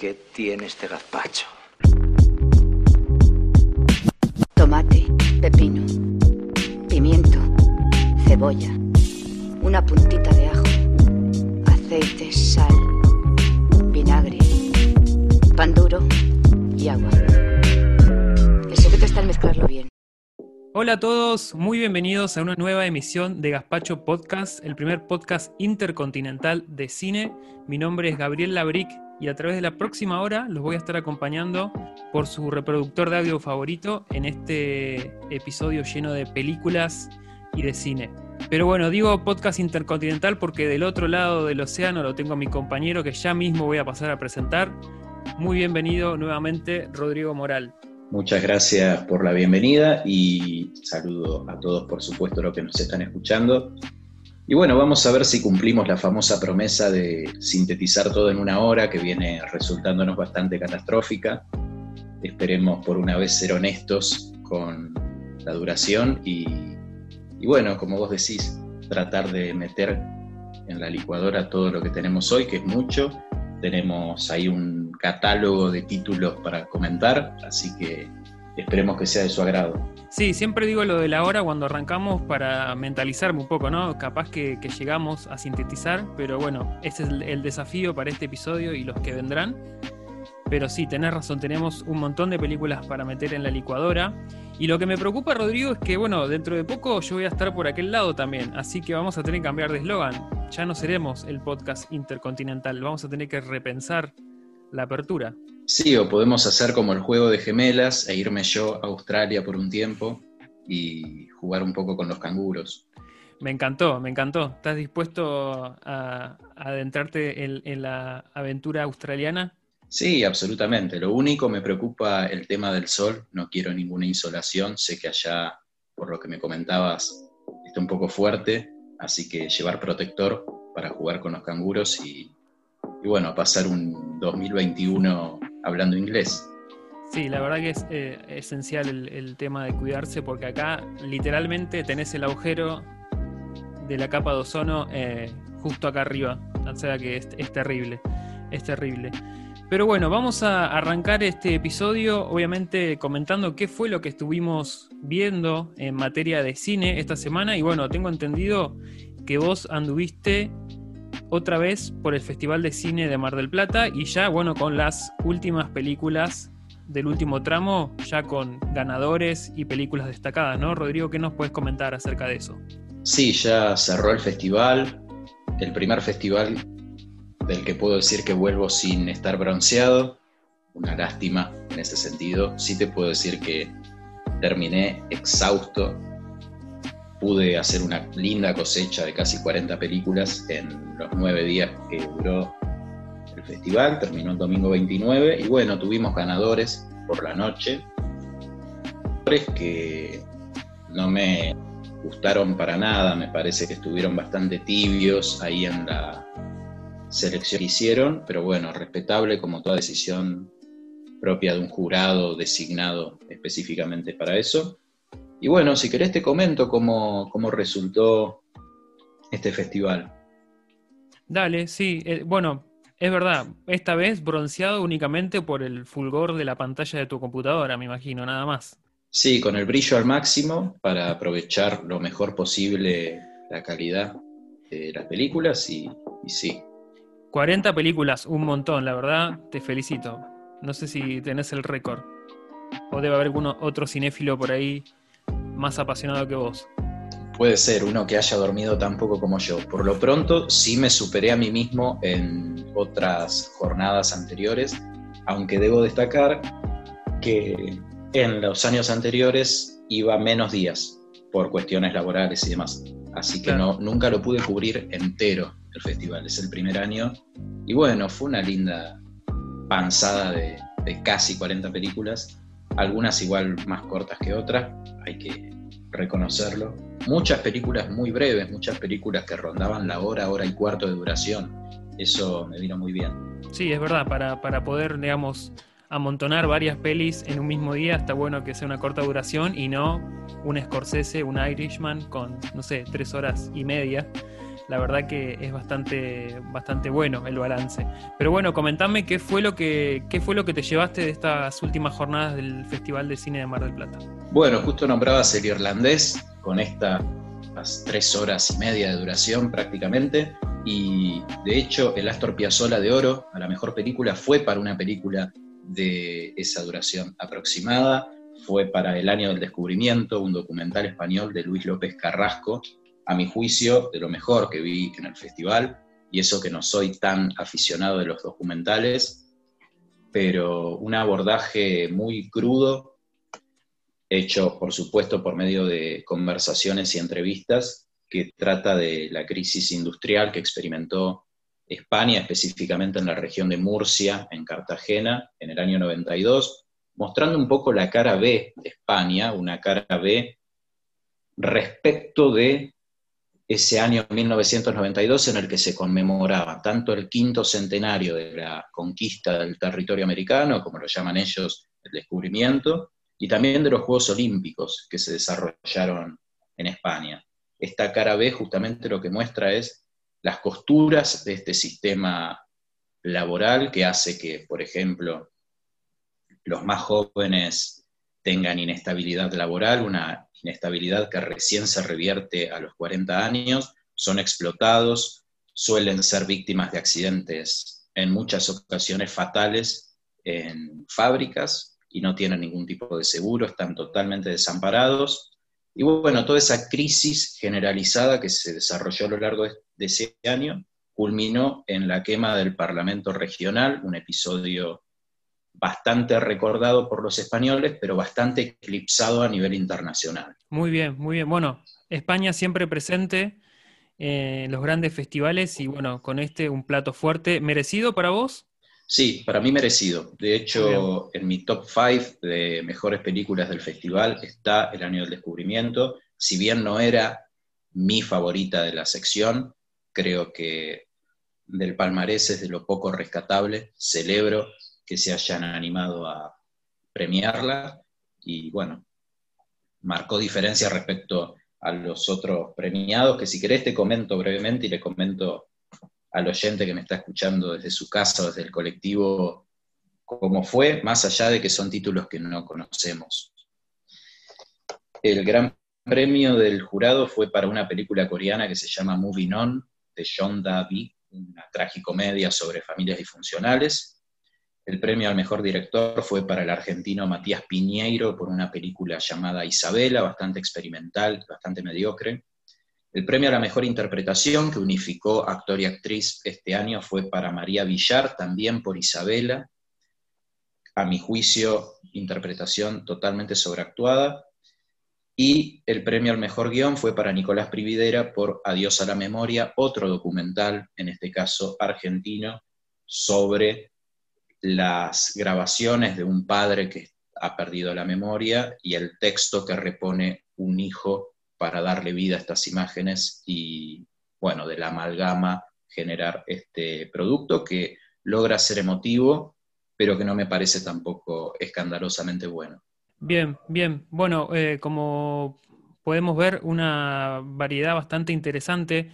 ¿Qué tiene este gazpacho? Tomate, pepino, pimiento, cebolla, una puntita de ajo, aceite, sal, vinagre, pan duro y agua. El secreto está en mezclarlo bien. Hola a todos, muy bienvenidos a una nueva emisión de Gaspacho Podcast, el primer podcast intercontinental de cine. Mi nombre es Gabriel Labric y a través de la próxima hora los voy a estar acompañando por su reproductor de audio favorito en este episodio lleno de películas y de cine. Pero bueno, digo podcast intercontinental porque del otro lado del océano lo tengo a mi compañero que ya mismo voy a pasar a presentar. Muy bienvenido nuevamente, Rodrigo Moral. Muchas gracias por la bienvenida y saludo a todos, por supuesto, los que nos están escuchando. Y bueno, vamos a ver si cumplimos la famosa promesa de sintetizar todo en una hora, que viene resultándonos bastante catastrófica. Esperemos por una vez ser honestos con la duración y, bueno, como vos decís, tratar de meter en la licuadora todo lo que tenemos hoy, que es mucho. Tenemos ahí un catálogo de títulos para comentar, así que esperemos que sea de su agrado. Sí, siempre digo lo de la hora cuando arrancamos para mentalizarme un poco, ¿no? Capaz que, llegamos a sintetizar, pero bueno, ese es el, el, desafío para este episodio y los que vendrán. Pero sí, tenés razón, tenemos un montón de películas para meter en la licuadora. Y lo que me preocupa, Rodrigo, es que, bueno, dentro de poco yo voy a estar por aquel lado también, así que vamos a tener que cambiar de eslogan. Ya no seremos el podcast intercontinental, vamos a tener que repensar la apertura. Sí, o podemos hacer como el juego de gemelas e irme yo a Australia por un tiempo y jugar un poco con los canguros. Me encantó, me encantó. ¿Estás dispuesto a, a adentrarte en, en, la aventura australiana? Sí, absolutamente. Lo único me preocupa el tema del sol. No quiero ninguna insolación. Sé que allá, por lo que me comentabas, está un poco fuerte. Así que llevar protector para jugar con los canguros y, y bueno, pasar un 2021 hablando inglés. Sí, la verdad que es eh, esencial el, tema de cuidarse porque acá literalmente tenés el agujero de la capa de ozono eh, justo acá arriba. O sea que es, es, terrible, es terrible. Pero bueno, vamos a arrancar este episodio obviamente comentando qué fue lo que estuvimos viendo en materia de cine esta semana. Y bueno, tengo entendido que vos anduviste otra vez por el Festival de Cine de Mar del Plata y ya, bueno, con las últimas películas del último tramo, ya con ganadores y películas destacadas, ¿no? Rodrigo, ¿qué nos puedes comentar acerca de eso? Sí, ya cerró el festival, el primer festival del que puedo decir que vuelvo sin estar bronceado, una lástima en ese sentido. Sí te puedo decir que terminé exhausto, pude hacer una linda cosecha de casi 40 películas en los nueve días que duró el festival, terminó el domingo 29 y bueno, tuvimos ganadores por la noche, que no me gustaron para nada, me parece que estuvieron bastante tibios ahí en la selección que hicieron, pero bueno, respetable como toda decisión propia de un jurado designado específicamente para eso. Y bueno, si querés te comento cómo, cómo resultó este festival. Dale, sí. Eh, bueno, es verdad, esta vez bronceado únicamente por el fulgor de la pantalla de tu computadora, me imagino, nada más. Sí, con el brillo al máximo para aprovechar lo mejor posible la calidad de las películas y, y sí. 40 películas, un montón, la verdad, te felicito. No sé si tenés el récord. O debe haber algún otro cinéfilo por ahí más apasionado que vos. Puede ser uno que haya dormido tan poco como yo. Por lo pronto, sí me superé a mí mismo en otras jornadas anteriores, aunque debo destacar que en los años anteriores iba menos días por cuestiones laborales y demás. Así que claro. no, nunca lo pude cubrir entero el festival. Es el primer año. Y bueno, fue una linda panzada de, de casi 40 películas. Algunas igual más cortas que otras, hay que reconocerlo. Muchas películas muy breves, muchas películas que rondaban la hora, hora y cuarto de duración. Eso me vino muy bien. Sí, es verdad, para, para poder, digamos, amontonar varias pelis en un mismo día, está bueno que sea una corta duración y no un Scorsese, un Irishman con, no sé, tres horas y media. La verdad que es bastante, bastante bueno el balance. Pero bueno, comentame qué fue lo que, qué fue lo que te llevaste de estas últimas jornadas del Festival de Cine de Mar del Plata. Bueno, justo nombrabas el irlandés con estas tres horas y media de duración prácticamente. Y de hecho, el Astor Piazzolla de Oro a la mejor película fue para una película de esa duración aproximada. Fue para El Año del Descubrimiento, un documental español de Luis López Carrasco, a mi juicio, de lo mejor que vi en el festival, y eso que no soy tan aficionado de los documentales, pero un abordaje muy crudo, hecho por supuesto por medio de conversaciones y entrevistas, que trata de la crisis industrial que experimentó España, específicamente en la región de Murcia, en Cartagena, en el año 92, mostrando un poco la cara B de España, una cara B respecto de ese año 1992 en el que se conmemoraba tanto el quinto centenario de la conquista del territorio americano, como lo llaman ellos, el descubrimiento, y también de los Juegos Olímpicos que se desarrollaron en España. Esta cara B justamente lo que muestra es las costuras de este sistema laboral que hace que, por ejemplo, los más jóvenes tengan inestabilidad laboral, una inestabilidad que recién se revierte a los 40 años, son explotados, suelen ser víctimas de accidentes en muchas ocasiones fatales en fábricas y no tienen ningún tipo de seguro, están totalmente desamparados. Y bueno, toda esa crisis generalizada que se desarrolló a lo largo de ese año culminó en la quema del Parlamento Regional, un episodio bastante recordado por los españoles, pero bastante eclipsado a nivel internacional. Muy bien, muy bien. Bueno, España siempre presente en los grandes festivales y bueno, con este un plato fuerte. ¿Merecido para vos? Sí, para mí merecido. De hecho, en mi top 5 de mejores películas del festival está El Año del Descubrimiento. Si bien no era mi favorita de la sección, creo que del palmarés es de lo poco rescatable. Celebro que se hayan animado a premiarla y bueno, marcó diferencia respecto a los otros premiados, que si querés te comento brevemente y le comento al oyente que me está escuchando desde su casa desde el colectivo cómo fue, más allá de que son títulos que no conocemos. El gran premio del jurado fue para una película coreana que se llama Moving On, de John Davi, una tragicomedia sobre familias disfuncionales. El premio al mejor director fue para el argentino Matías Piñeiro por una película llamada Isabela, bastante experimental, bastante mediocre. El premio a la mejor interpretación, que unificó actor y actriz este año, fue para María Villar, también por Isabela. A mi juicio, interpretación totalmente sobreactuada. Y el premio al mejor guion fue para Nicolás Prividera por Adiós a la Memoria, otro documental, en este caso argentino, sobre las grabaciones de un padre que ha perdido la memoria y el texto que repone un hijo para darle vida a estas imágenes y, bueno, de la amalgama generar este producto que logra ser emotivo, pero que no me parece tampoco escandalosamente bueno. Bien, bien. Bueno, eh, como podemos ver, una variedad bastante interesante.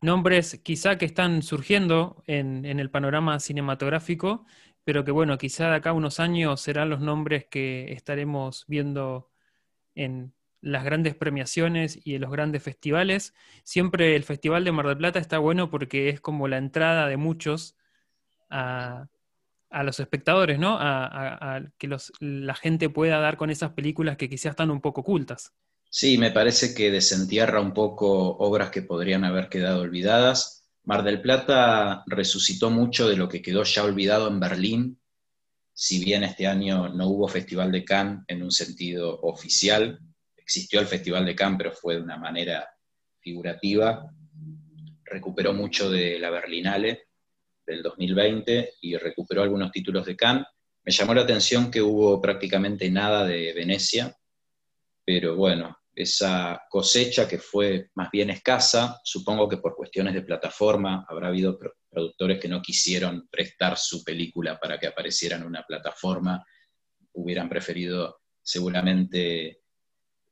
Nombres quizá que están surgiendo en, en el panorama cinematográfico pero que bueno, quizá de acá a unos años serán los nombres que estaremos viendo en las grandes premiaciones y en los grandes festivales. Siempre el Festival de Mar del Plata está bueno porque es como la entrada de muchos a, los espectadores, ¿no? A, que la gente pueda dar con esas películas que quizás están un poco ocultas. Sí, me parece que desentierra un poco obras que podrían haber quedado olvidadas Mar del Plata resucitó mucho de lo que quedó ya olvidado en Berlín, si bien este año no hubo Festival de Cannes en un sentido oficial, existió el Festival de Cannes, pero fue de una manera figurativa, recuperó mucho de la Berlinale del 2020 y recuperó algunos títulos de Cannes. Me llamó la atención que hubo prácticamente nada de Venecia, pero bueno, esa cosecha que fue más bien escasa, supongo que por cuestiones de plataforma habrá habido productores que no quisieron prestar su película para que apareciera en una plataforma, hubieran preferido seguramente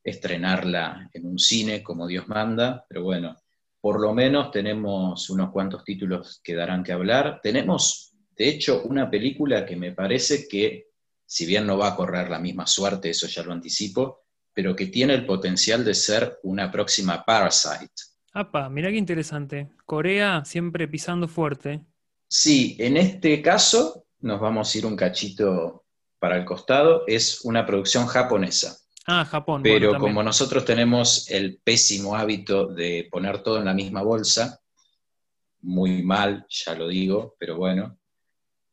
estrenarla en un cine como Dios manda, pero bueno, por lo menos tenemos unos cuantos títulos que darán que hablar. Tenemos, de hecho, una película que me parece que, si bien no va a correr la misma suerte, eso ya lo anticipo, pero que tiene el potencial de ser una próxima Parasite. Apa, mira qué interesante. Corea siempre pisando fuerte. Sí, en este caso nos vamos a ir un cachito para el costado. Es una producción japonesa. Ah, Japón. Pero como nosotros tenemos el pésimo hábito de poner todo en la misma bolsa, muy mal, ya lo digo, pero bueno,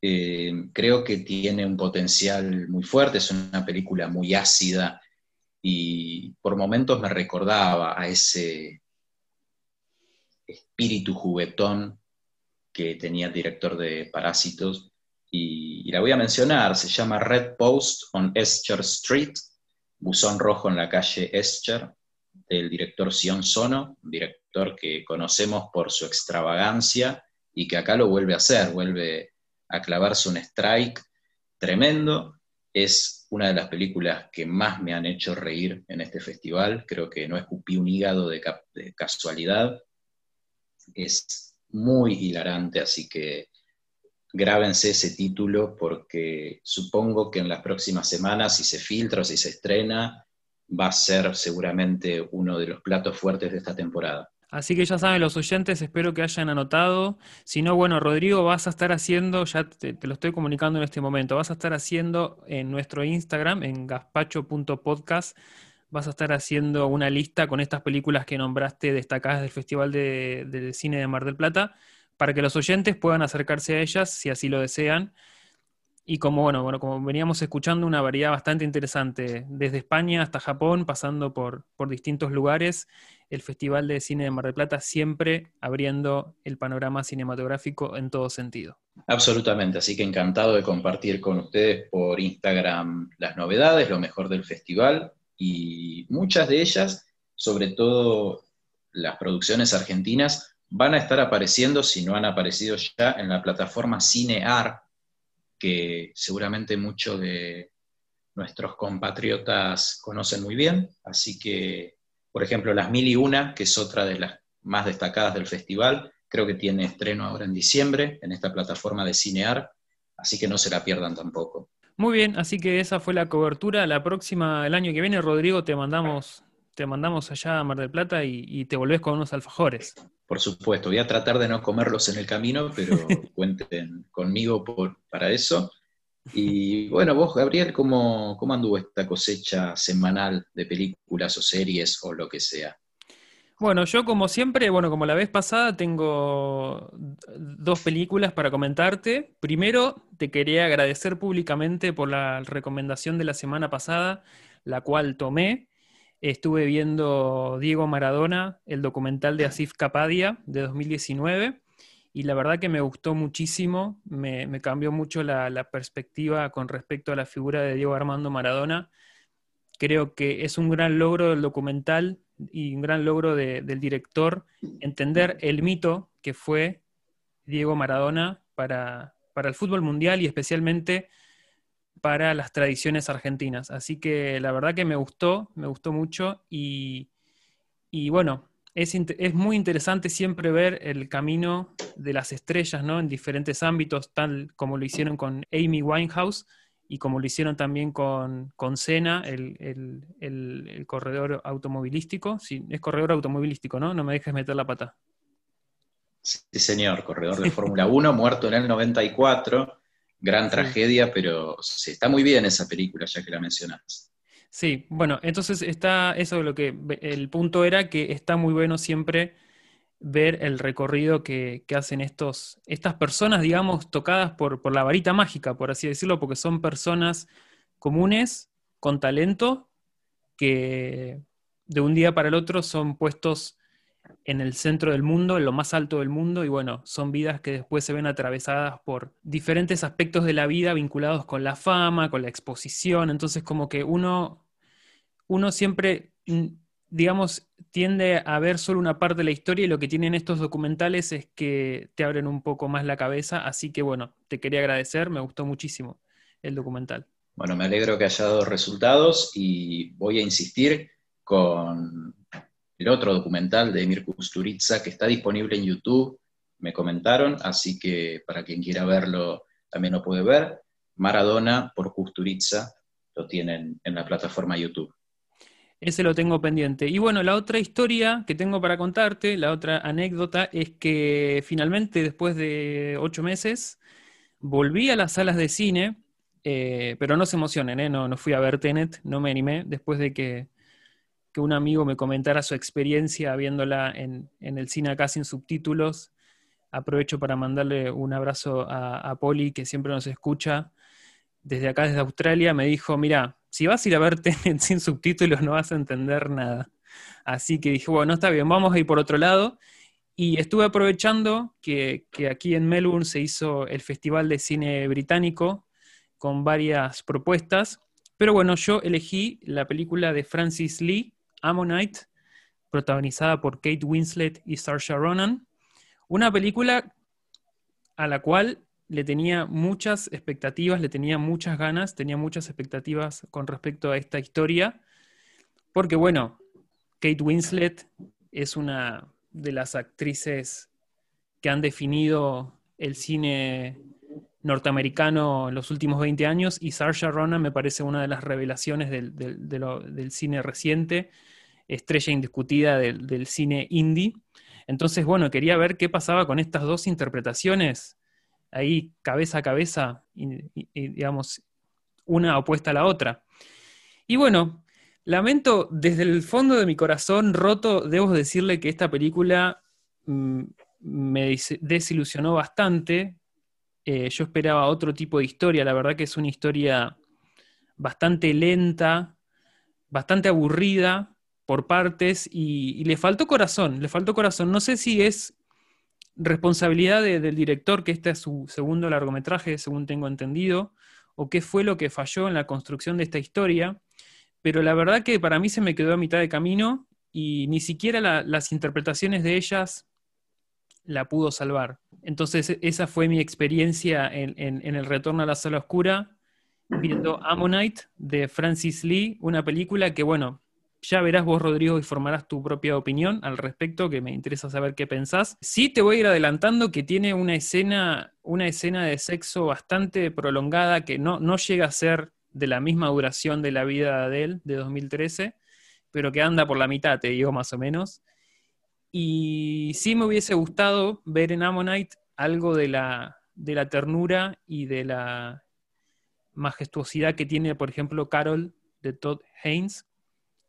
eh, creo que tiene un potencial muy fuerte, es una película muy ácida y por momentos me recordaba a ese espíritu juguetón que tenía el director de Parásitos, y, la voy a mencionar, se llama Red Post on Escher Street, Buzón Rojo en la calle Escher, del director Sion Sono, un director que conocemos por su extravagancia y que acá lo vuelve a hacer, vuelve a clavarse un strike tremendo. Es una de las películas que más me han hecho reír en este festival. Creo que no escupí un hígado de, de casualidad. Es muy hilarante, así que grábense ese título porque supongo que en las próximas semanas, si se filtra o si se estrena, va a ser seguramente uno de los platos fuertes de esta temporada. Así que ya saben los oyentes, espero que hayan anotado. Si no, bueno, Rodrigo, vas a estar haciendo, ya te, lo estoy comunicando en este momento, vas a estar haciendo en nuestro Instagram, en gaspacho.podcast, vas a estar haciendo una lista con estas películas que nombraste destacadas del Festival de Cine de Mar del Plata para que los oyentes puedan acercarse a ellas si así lo desean. Y como, bueno, bueno, como veníamos escuchando, una variedad bastante interesante, desde España hasta Japón, pasando por, por distintos lugares, el Festival de Cine de Mar del Plata siempre abriendo el panorama cinematográfico en todo sentido. Absolutamente, así que encantado de compartir con ustedes por Instagram las novedades, lo mejor del festival y muchas de ellas, sobre todo las producciones argentinas, van a estar apareciendo, si no han aparecido ya, en la plataforma Cinear, que seguramente muchos de nuestros compatriotas conocen muy bien. Así que, por ejemplo, Las Mil y Una, que es otra de las más destacadas del festival, creo que tiene estreno ahora en diciembre en esta plataforma de Cinear, así que no se la pierdan tampoco. Muy bien, así que esa fue la cobertura. La próxima, el año que viene, Rodrigo, te mandamos, te mandamos allá a Mar del Plata y, y te volvés con unos alfajores. Por supuesto, voy a tratar de no comerlos en el camino, pero cuenten conmigo por, para eso. Y bueno, vos, Gabriel, ¿cómo, ¿cómo anduvo esta cosecha semanal de películas o series o lo que sea? Bueno, yo como siempre, bueno, como la vez pasada, tengo dos películas para comentarte. Primero, te quería agradecer públicamente por la recomendación de la semana pasada, la cual tomé Estuve viendo Diego Maradona, el documental de Asif Kapadia de 2019, y la verdad que me gustó muchísimo, me, cambió mucho la, perspectiva con respecto a la figura de Diego Armando Maradona. Creo que es un gran logro del documental y un gran logro del director entender el mito que fue Diego Maradona para, para el fútbol mundial y especialmente para las tradiciones argentinas. Así que la verdad que me gustó, me gustó mucho y, bueno, es, es, muy interesante siempre ver el camino de las estrellas ¿no? en diferentes ámbitos, tal como lo hicieron con Amy Winehouse y como lo hicieron también con, con Senna, el, el, corredor automovilístico. Sí, es corredor automovilístico, ¿no? No me dejes meter la pata. Sí, señor, corredor de Fórmula 1, muerto en el 94 gran tragedia, pero sí, está muy bien esa película, ya que la mencionas. Sí, bueno, entonces está eso lo que el punto era que está muy bueno siempre ver el recorrido que, hacen estos, estas personas, digamos, tocadas por, por, la varita mágica, por así decirlo, porque son personas comunes, con talento, que de un día para el otro son puestos en el centro del mundo, en lo más alto del mundo, y bueno, son vidas que después se ven atravesadas por diferentes aspectos de la vida vinculados con la fama, con la exposición, entonces como que uno, uno siempre, mm, digamos, tiende a ver solo una parte de la historia y lo que tienen estos documentales es que te abren un poco más la cabeza, así que bueno, te quería agradecer, me gustó muchísimo el documental. Bueno, me alegro que haya dado resultados y voy a insistir con el otro documental de Emir Kusturica que está disponible en YouTube, me comentaron, así que para quien quiera verlo también lo puede ver. Maradona por Kusturica lo tienen en la plataforma YouTube. Ese lo tengo pendiente. Y bueno, la otra historia que tengo para contarte, la otra anécdota, es que finalmente después de ocho meses volví a las salas de cine, eh, pero no se emocionen, ¿eh? no, no fui a ver Tenet, no me animé, después de que, un amigo me comentara su experiencia viéndola en, el cine acá sin subtítulos. Aprovecho para mandarle un abrazo a, a Poli, que siempre nos escucha desde acá, desde Australia. Me dijo, mira, si vas a ir a ver Tenet sin subtítulos no vas a entender nada. Así que dije, bueno, está bien, vamos a ir por otro lado. Y estuve aprovechando que, aquí en Melbourne se hizo el Festival de Cine Británico con varias propuestas. Pero bueno, yo elegí la película de Francis Lee, Ammonite, protagonizada por Kate Winslet y Saoirse Ronan. Una película a la cual le tenía muchas expectativas, le tenía muchas ganas, tenía muchas expectativas con respecto a esta historia, porque bueno, Kate Winslet es una de las actrices que han definido el cine norteamericano en los últimos 20 años y Saoirse Ronan me parece una de las revelaciones del, cine reciente, estrella indiscutida del, cine indie. Entonces, bueno, quería ver qué pasaba con estas dos interpretaciones ahí cabeza a cabeza, y, digamos, una opuesta a la otra. Y bueno, lamento desde el fondo de mi corazón roto, debo decirle que esta película mm, me desilusionó bastante. Eh, yo esperaba otro tipo de historia, la verdad que es una historia bastante lenta, bastante aburrida por partes y, le faltó corazón, le faltó corazón. No sé si es responsabilidad del director, que este es su segundo largometraje, según tengo entendido, o qué fue lo que falló en la construcción de esta historia, pero la verdad que para mí se me quedó a mitad de camino y ni siquiera las interpretaciones de ellas la pudo salvar. Entonces esa fue mi experiencia en, en el retorno a la sala oscura, viendo Ammonite de Francis Lee, una película que, bueno, ya verás vos, Rodrigo, y formarás tu propia opinión al respecto, que me interesa saber qué pensás. Sí te voy a ir adelantando que tiene una escena, una escena de sexo bastante prolongada que no, no llega a ser de la misma duración de la vida de él, de 2013, pero que anda por la mitad, te digo más o menos. Y sí me hubiese gustado ver en Ammonite algo de la, de la ternura y de la majestuosidad que tiene, por ejemplo, Carol de Todd Haynes,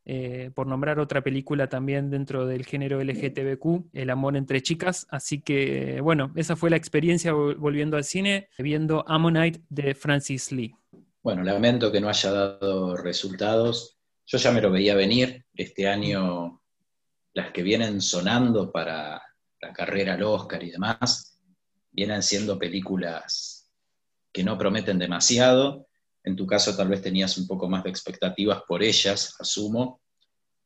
eh, por nombrar otra película también dentro del género LGTBQ, El amor entre chicas. Así que, bueno, esa fue la experiencia volviendo al cine, viendo Ammonite de Francis Lee. Bueno, lamento que no haya dado resultados. Yo ya me lo veía venir. Este año, las que vienen sonando para la carrera al Oscar y demás, vienen siendo películas que no prometen demasiado en tu caso tal vez tenías un poco más de expectativas por ellas, asumo,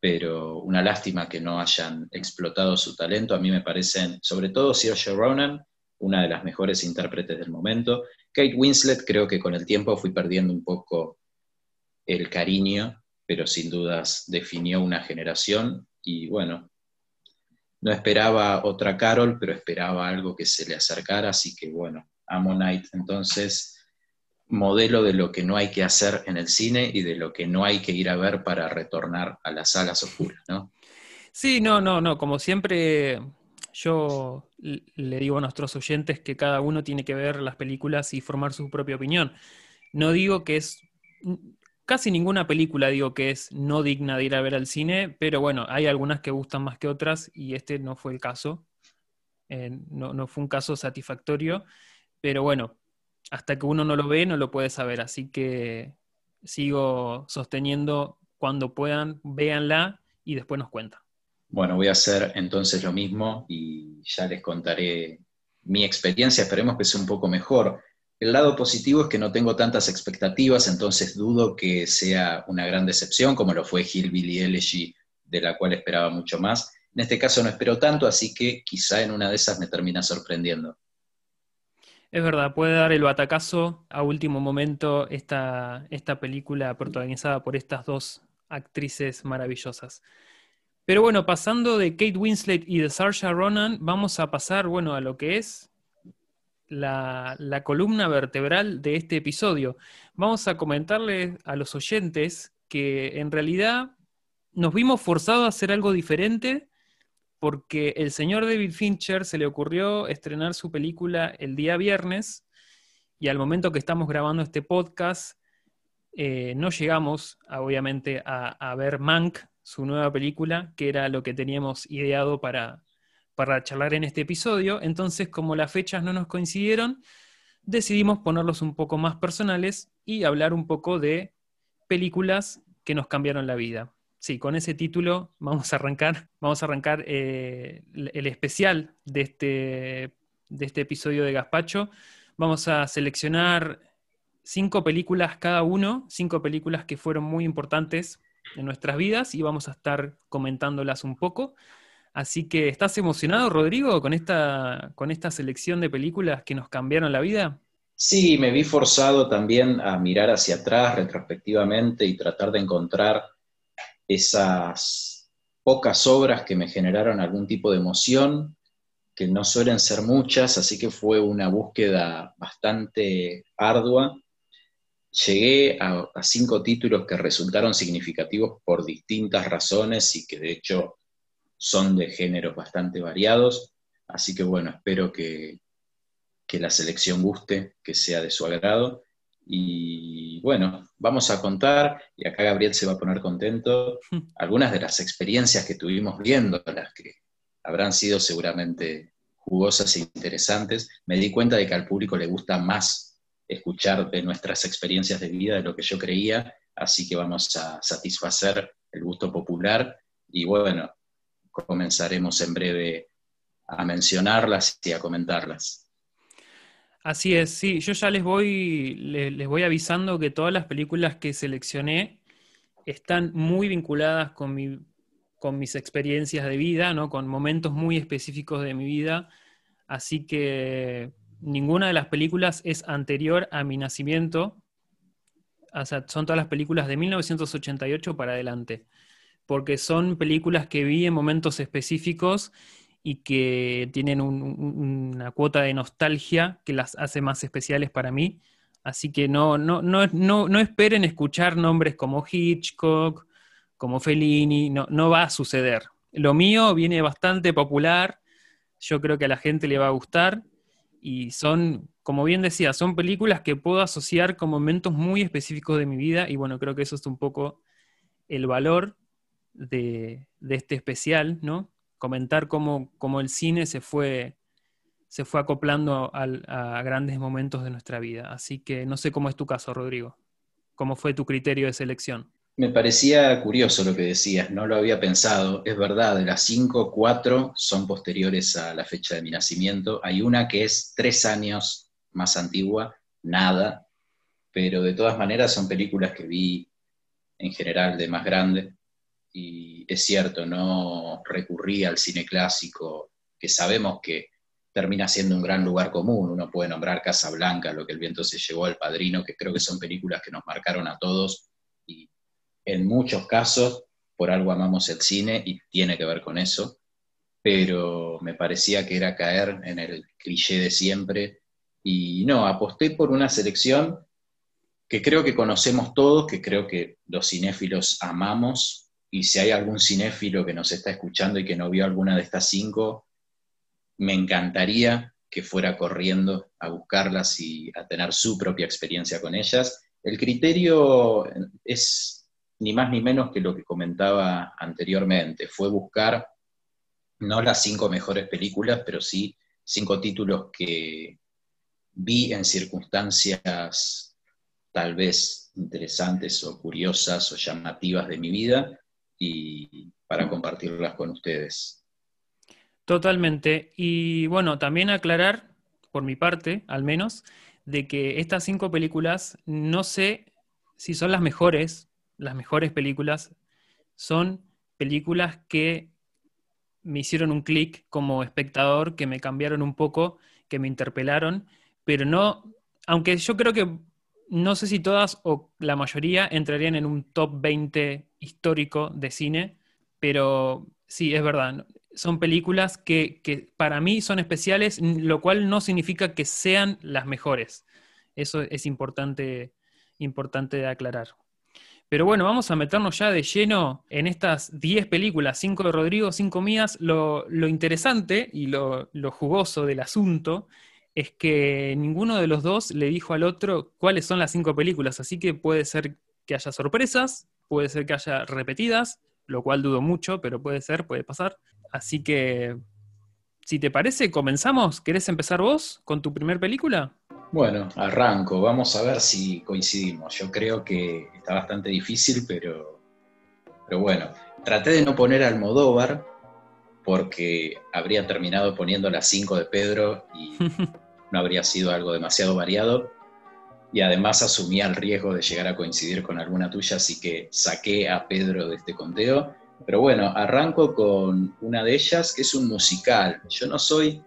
pero una lástima que no hayan explotado su talento. A mí me parecen, sobre todo Saoirse Ronan, una de las mejores intérpretes del momento. Kate Winslet creo que con el tiempo fui perdiendo un poco el cariño, pero sin dudas definió una generación y bueno, no esperaba otra Carol, pero esperaba algo que se le acercara, así que bueno, Ammonite entonces modelo de lo que no hay que hacer en el cine y de lo que no hay que ir a ver para retornar a las salas oscuras, ¿no? Sí, no, no, no, como siempre yo le digo a nuestros oyentes que cada uno tiene que ver las películas y formar su propia opinión. No digo que es, casi ninguna película digo que es no digna de ir a ver al cine, pero bueno, hay algunas que gustan más que otras y este no fue el caso. Eh, no, no fue un caso satisfactorio, pero bueno, hasta que uno no lo ve, no lo puede saber. Así que sigo sosteniendo cuando puedan, véanla y después nos cuentan. Bueno, voy a hacer entonces lo mismo y ya les contaré mi experiencia. Esperemos que sea un poco mejor. El lado positivo es que no tengo tantas expectativas, entonces dudo que sea una gran decepción como lo fue Hillbilly Elegy, de la cual esperaba mucho más. En este caso no espero tanto, así que quizá en una de esas me termina sorprendiendo. Es verdad, puede dar el batacazo a último momento esta, esta película protagonizada por estas dos actrices maravillosas. Pero bueno, pasando de Kate Winslet y de Saoirse Ronan, vamos a pasar, bueno, a lo que es la, la columna vertebral de este episodio. Vamos a comentarles a los oyentes que en realidad nos vimos forzados a hacer algo diferente porque el señor David Fincher se le ocurrió estrenar su película el día viernes y al momento que estamos grabando este podcast eh, no llegamos, obviamente, a, a ver Mank, su nueva película, que era lo que teníamos ideado para, para charlar en este episodio. Entonces, como las fechas no nos coincidieron, decidimos ponerlos un poco más personales y hablar un poco de películas que nos cambiaron la vida. Sí, con ese título vamos a arrancar, vamos a arrancar eh, el especial de este, de este episodio de Gaspacho. Vamos a seleccionar cinco películas cada uno, cinco películas que fueron muy importantes en nuestras vidas y vamos a estar comentándolas un poco. Así que, ¿estás emocionado, Rodrigo, con esta, con esta selección de películas que nos cambiaron la vida? Sí, me vi forzado también a mirar hacia atrás retrospectivamente y tratar de encontrar esas pocas obras que me generaron algún tipo de emoción, que no suelen ser muchas, así que fue una búsqueda bastante ardua llegué a, cinco títulos que resultaron significativos por distintas razones y que de hecho son de géneros bastante variados. Así que bueno, espero que, que la selección guste, que sea de su agrado. Y bueno, vamos a contar, y acá Gabriel se va a poner contento, algunas de las experiencias que tuvimos viendo, las que habrán sido seguramente jugosas e interesantes. Me di cuenta de que al público le gusta más escuchar de nuestras experiencias de vida, de lo que yo creía, así que vamos a satisfacer el gusto popular y bueno, comenzaremos en breve a mencionarlas y a comentarlas. Así es, sí, yo ya les voy, les, voy avisando que todas las películas que seleccioné están muy vinculadas con, mi, con mis experiencias de vida, ¿no? con momentos muy específicos de mi vida, así que ninguna de las películas es anterior a mi nacimiento. O sea, son todas las películas de 1988 para adelante. Porque son películas que vi en momentos específicos y que tienen una cuota de nostalgia que las hace más especiales para mí. Así que no, no, no, no, esperen escuchar nombres como Hitchcock, como Fellini, no, no va a suceder. Lo mío viene bastante popular, yo creo que a la gente le va a gustar y son, como bien decía, son películas que puedo asociar con momentos muy específicos de mi vida y bueno, creo que eso es un poco el valor de, este especial, ¿no? Comentar cómo, el cine se fue, se fue acoplando a grandes momentos de nuestra vida. Así que no sé cómo es tu caso, Rodrigo. ¿Cómo fue tu criterio de selección? Me parecía curioso lo que decías, no lo había pensado. Es verdad, de las cinco, cuatro son posteriores a la fecha de mi nacimiento. Hay una que es tres años más antigua, nada, pero de todas maneras son películas que vi en general de más grande. Y es cierto, no recurrí al cine clásico, que sabemos que termina siendo un gran lugar común. Uno puede nombrar Casa Blanca, Lo que el viento se llevó, al Padrino, que creo que son películas que nos marcaron a todos y en muchos casos por algo amamos el cine y tiene que ver con eso, pero me parecía que era caer en el cliché de siempre y no, aposté por una selección que creo que conocemos todos, que creo que los cinéfilos amamos y si hay algún cinéfilo que nos está escuchando y que no vio alguna de estas cinco, me encantaría que fuera corriendo a buscarlas y a tener su propia experiencia con ellas. El criterio es ni más ni menos que lo que comentaba anteriormente, fue buscar no las cinco mejores películas, pero sí cinco títulos que vi en circunstancias tal vez interesantes o curiosas o llamativas de mi vida y para compartirlas con ustedes. Totalmente. Y bueno, también aclarar, por mi parte al menos, de que estas cinco películas no sé si son las mejores las mejores películas son películas que me hicieron un clic como espectador, que me cambiaron un poco, que me interpelaron, pero no, aunque yo creo que no sé si todas o la mayoría entrarían en un top 20 histórico de cine, pero sí, es verdad. Son películas que, para mí son especiales, lo cual no significa que sean las mejores. Eso es importante, importante de aclarar. Pero bueno, vamos a meternos ya de lleno en estas 10 películas, 5 de Rodrigo, 5 mías. Lo, interesante y lo, jugoso del asunto es que ninguno de los dos le dijo al otro cuáles son las 5 películas, así que puede ser que haya sorpresas, puede ser que haya repetidas, lo cual dudo mucho, pero puede ser, puede pasar. Así que, si te parece, comenzamos. ¿Querés empezar vos con tu primer película? Bueno, arranco. Vamos a ver si coincidimos. Yo creo que está bastante difícil, pero, pero bueno. Traté de no poner Almodóvar porque habría terminado poniendo las 5 de Pedro y no habría sido algo demasiado variado. Y además asumía el riesgo de llegar a coincidir con alguna tuya, así que saqué a Pedro de este conteo. Pero bueno, arranco con una de ellas, que es un musical. Yo no soy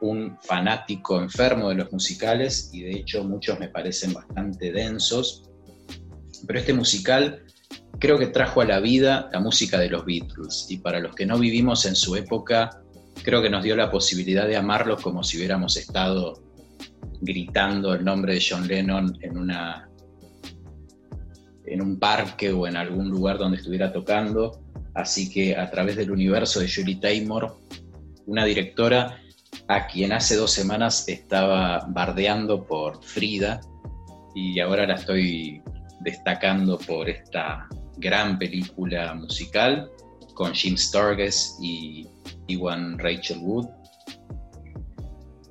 un fanático enfermo de los musicales y de hecho muchos me parecen bastante densos, pero este musical creo que trajo a la vida la música de los Beatles y para los que no vivimos en su época, creo que nos dio la posibilidad de amarlos como si hubiéramos estado gritando el nombre de John Lennon en una en un parque o en algún lugar donde estuviera tocando. Así que a través del universo de Julie Taymor, una directora a quien hace dos semanas estaba bardeando por Frida y ahora la estoy destacando por esta gran película musical con Jim Sturges y Iwan Rachel Wood.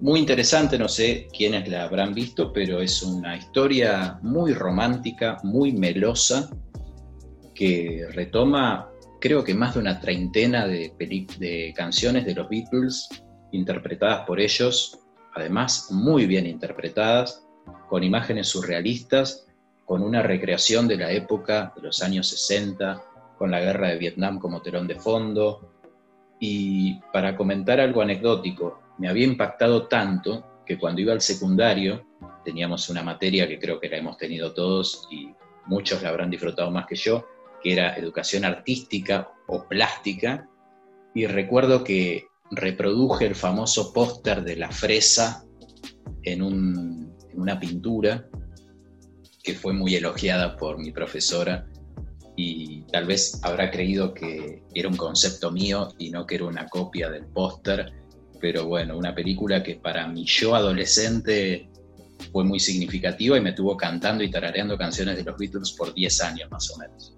Muy interesante, no sé quiénes la habrán visto, pero es una historia muy romántica, muy melosa, que retoma creo que más de una treintena de, canciones de los Beatles interpretadas por ellos, además muy bien interpretadas, con imágenes surrealistas, con una recreación de la época de los años 60, con la guerra de Vietnam como telón de fondo. Y para comentar algo anecdótico, me había impactado tanto que cuando iba al secundario teníamos una materia que creo que la hemos tenido todos y muchos la habrán disfrutado más que yo, que era educación artística o plástica. Y recuerdo que reproduje el famoso póster de la fresa en, una pintura que fue muy elogiada por mi profesora y tal vez habrá creído que era un concepto mío y no que era una copia del póster, pero bueno, una película que para mi yo adolescente fue muy significativa y me tuvo cantando y tarareando canciones de los Beatles por 10 años más o menos.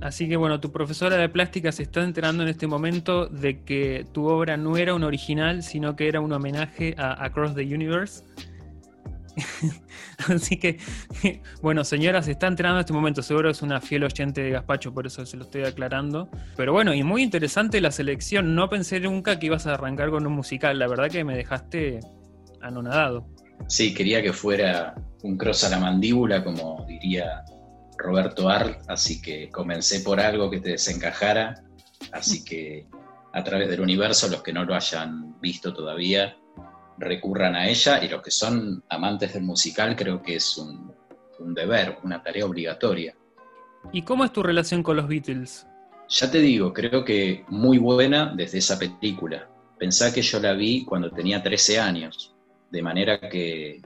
Así que bueno, tu profesora de plástica se está enterando en este momento de que tu obra no era un original, sino que era un homenaje a Across the Universe. Así que, bueno, señora, se está enterando en este momento. Seguro es una fiel oyente de Gaspacho, por eso se lo estoy aclarando. Pero bueno, y muy interesante la selección. No pensé nunca que ibas a arrancar con un musical. La verdad que me dejaste anonadado. Sí, quería que fuera un cross a la mandíbula, como diría Roberto Art, así que comencé por algo que te desencajara, así que a través del universo, los que no lo hayan visto todavía, recurran a ella y los que son amantes del musical creo que es un, un deber, una tarea obligatoria. ¿Y cómo es tu relación con los Beatles? Ya te digo, creo que muy buena desde esa película. Pensá que yo la vi cuando tenía 13 años, de manera que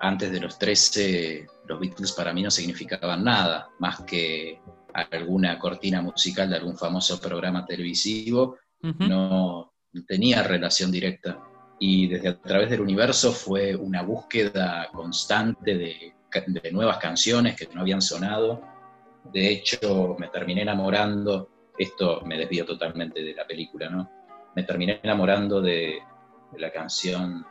antes de los 13 los Beatles para mí no significaban nada, más que alguna cortina musical de algún famoso programa televisivo, no tenía relación directa. Y desde a través del universo fue una búsqueda constante de, nuevas canciones que no habían sonado. De hecho, me terminé enamorando, esto me desvío totalmente de la película, ¿no? Me terminé enamorando de la canción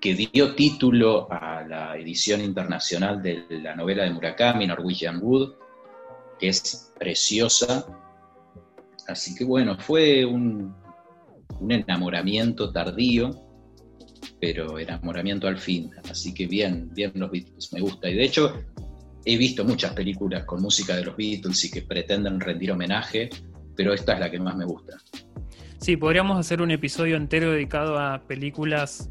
que dio título a la edición internacional de la novela de Murakami, Norwegian Wood, que es preciosa. Así que bueno, fue un, enamoramiento tardío, pero enamoramiento al fin. Así que bien, bien los Beatles, me gusta. Y de hecho, he visto muchas películas con música de los Beatles y que pretenden rendir homenaje, pero esta es la que más me gusta. Sí, podríamos hacer un episodio entero dedicado a películas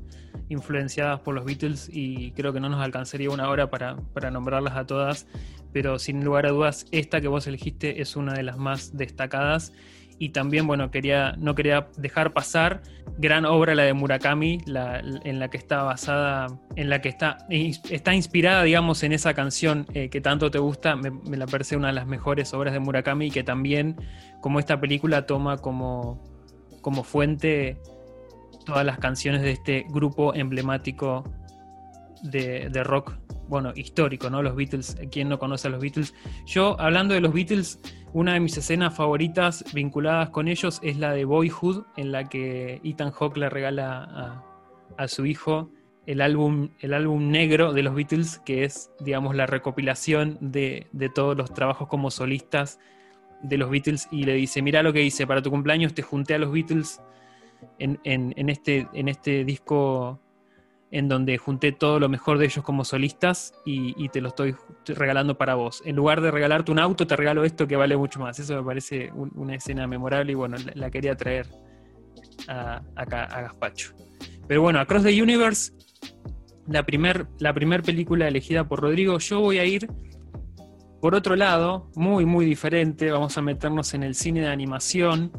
influenciadas por los Beatles y creo que no nos alcanzaría una hora para, para nombrarlas a todas, pero sin lugar a dudas esta que vos elegiste es una de las más destacadas y también, bueno, quería, no quería dejar pasar gran obra la de Murakami, en la que está basada, en la que está, está inspirada, digamos, en esa canción eh, que tanto te gusta, me, me, la parece una de las mejores obras de Murakami y que también, como esta película, toma como, como fuente todas las canciones de este grupo emblemático de, de rock bueno, histórico, ¿no? Los Beatles, ¿quién no conoce a los Beatles? Yo, hablando de los Beatles, una de mis escenas favoritas vinculadas con ellos es la de Boyhood, en la que Ethan Hawke le regala a, su hijo el álbum, el álbum negro de los Beatles, que es, digamos, la recopilación de, todos los trabajos como solistas de los Beatles, y le dice, mira lo que hice, para tu cumpleaños te junté a los Beatles en, este, en este disco en donde junté todo lo mejor de ellos como solistas y, te lo estoy regalando para vos. En lugar de regalarte un auto, te regalo esto que vale mucho más. Eso me parece una escena memorable y bueno, la, quería traer acá a Gaspacho. Pero bueno, Across the Universe, la primera la primer película elegida por Rodrigo, yo voy a ir por otro lado, muy, muy diferente. Vamos a meternos en el cine de animación.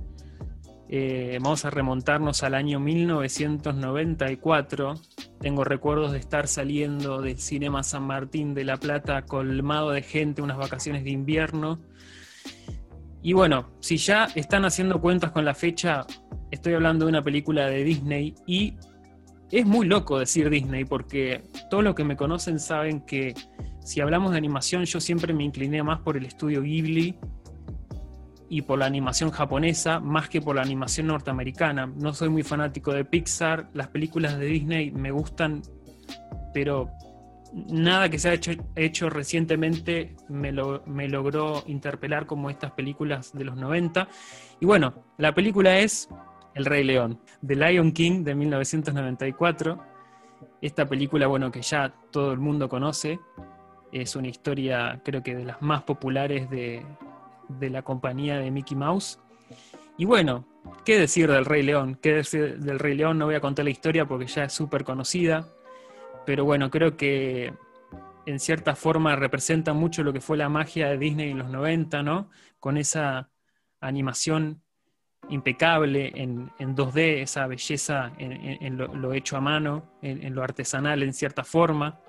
Eh, vamos a remontarnos al año 1994 tengo recuerdos de estar saliendo del Cinema San Martín de La Plata colmado de gente, unas vacaciones de invierno. Y bueno, si ya están haciendo cuentas con la fecha, estoy hablando de una película de Disney y es muy loco decir Disney porque todos los que me conocen saben que si hablamos de animación yo siempre me incliné más por el estudio Ghibli y por la animación japonesa más que por la animación norteamericana. No soy muy fanático de Pixar, las películas de Disney me gustan, pero nada que se ha hecho, recientemente me, me, logró interpelar como estas películas de los 90. Y bueno, la película es El Rey León, The Lion King de 1994. Esta película, bueno, que ya todo el mundo conoce, es una historia creo que de las más populares de, de la compañía de Mickey Mouse. Y bueno, ¿qué decir del Rey León? ¿Qué decir del Rey León? No voy a contar la historia porque ya es súper conocida, pero bueno, creo que en cierta forma representa mucho lo que fue la magia de Disney en los 90, ¿no? Con esa animación impecable en, 2D, esa belleza en, lo, hecho a mano, en, lo artesanal en cierta forma.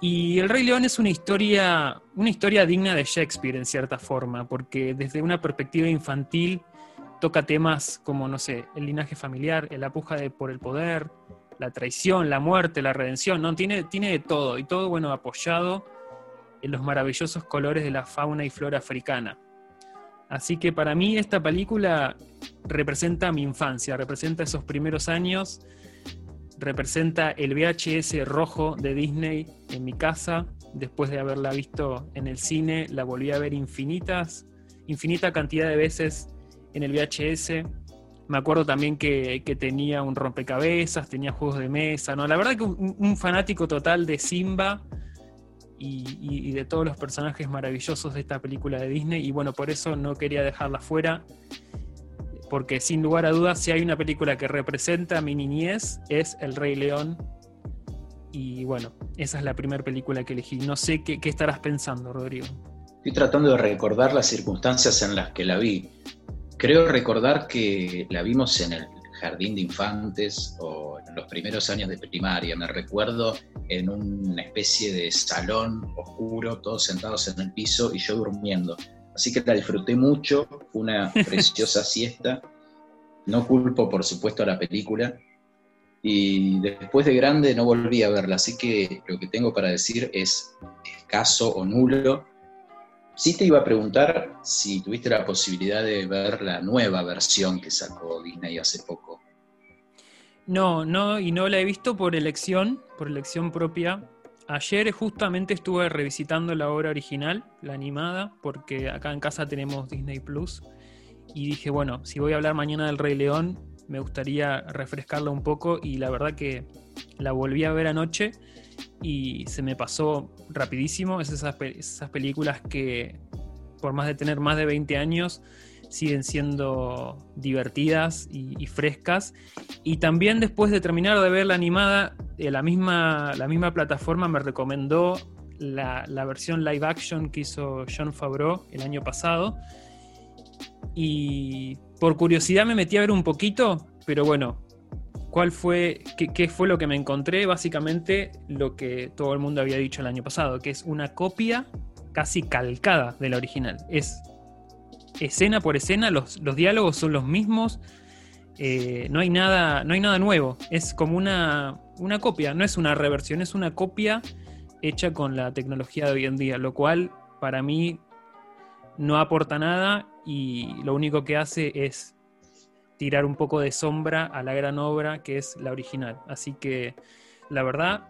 Y El Rey León es una historia, una historia digna de Shakespeare en cierta forma, porque desde una perspectiva infantil toca temas como, no sé, el linaje familiar, la puja de, por el poder, la traición, la muerte, la redención, ¿no? Tiene, tiene de todo, y todo, bueno, apoyado en los maravillosos colores de la fauna y flora africana. Así que para mí esta película representa mi infancia, representa esos primeros años representa el VHS rojo de Disney en mi casa. Después de haberla visto en el cine, la volví a ver infinitas, infinita cantidad de veces en el VHS. Me acuerdo también que, tenía un rompecabezas, tenía juegos de mesa, ¿no? La verdad que un, fanático total de Simba y, y, de todos los personajes maravillosos de esta película de Disney. Y bueno, por eso no quería dejarla fuera porque sin lugar a dudas, si hay una película que representa mi niñez, es El Rey León. Y bueno, esa es la primera película que elegí. No sé qué, estarás pensando, Rodrigo. Estoy tratando de recordar las circunstancias en las que la vi. Creo recordar que la vimos en el jardín de infantes o en los primeros años de primaria. Me recuerdo en una especie de salón oscuro, todos sentados en el piso y yo durmiendo. Así que la disfruté mucho, fue una preciosa siesta. No culpo, por supuesto, a la película. Y después de grande no volví a verla, así que lo que tengo para decir es escaso o nulo. Sí te iba a preguntar si tuviste la posibilidad de ver la nueva versión que sacó Disney hace poco. No, no, y no la he visto por elección, por elección propia. Ayer justamente estuve revisitando la obra original, la animada, porque acá en casa tenemos Disney Plus. Y dije, bueno, si voy a hablar mañana del Rey León, me gustaría refrescarla un poco. Y la verdad que la volví a ver anoche y se me pasó rapidísimo. Es esas, esas películas que, por más de tener más de 20 años, siguen siendo divertidas y, frescas. Y también después de terminar de ver la animada, eh, la, misma, la misma plataforma me recomendó la, la, versión live action que hizo John Favreau el año pasado. Y por curiosidad me metí a ver un poquito, pero bueno, ¿cuál fue, qué, qué, fue lo que me encontré? Básicamente lo que todo el mundo había dicho el año pasado, que es una copia casi calcada de la original. Es escena por escena, los, los diálogos son los mismos, eh, no, hay nada, no hay nada nuevo, es como una, una copia, no es una reversión, es una copia hecha con la tecnología de hoy en día, lo cual para mí no aporta nada y lo único que hace es tirar un poco de sombra a la gran obra que es la original. Así que la verdad,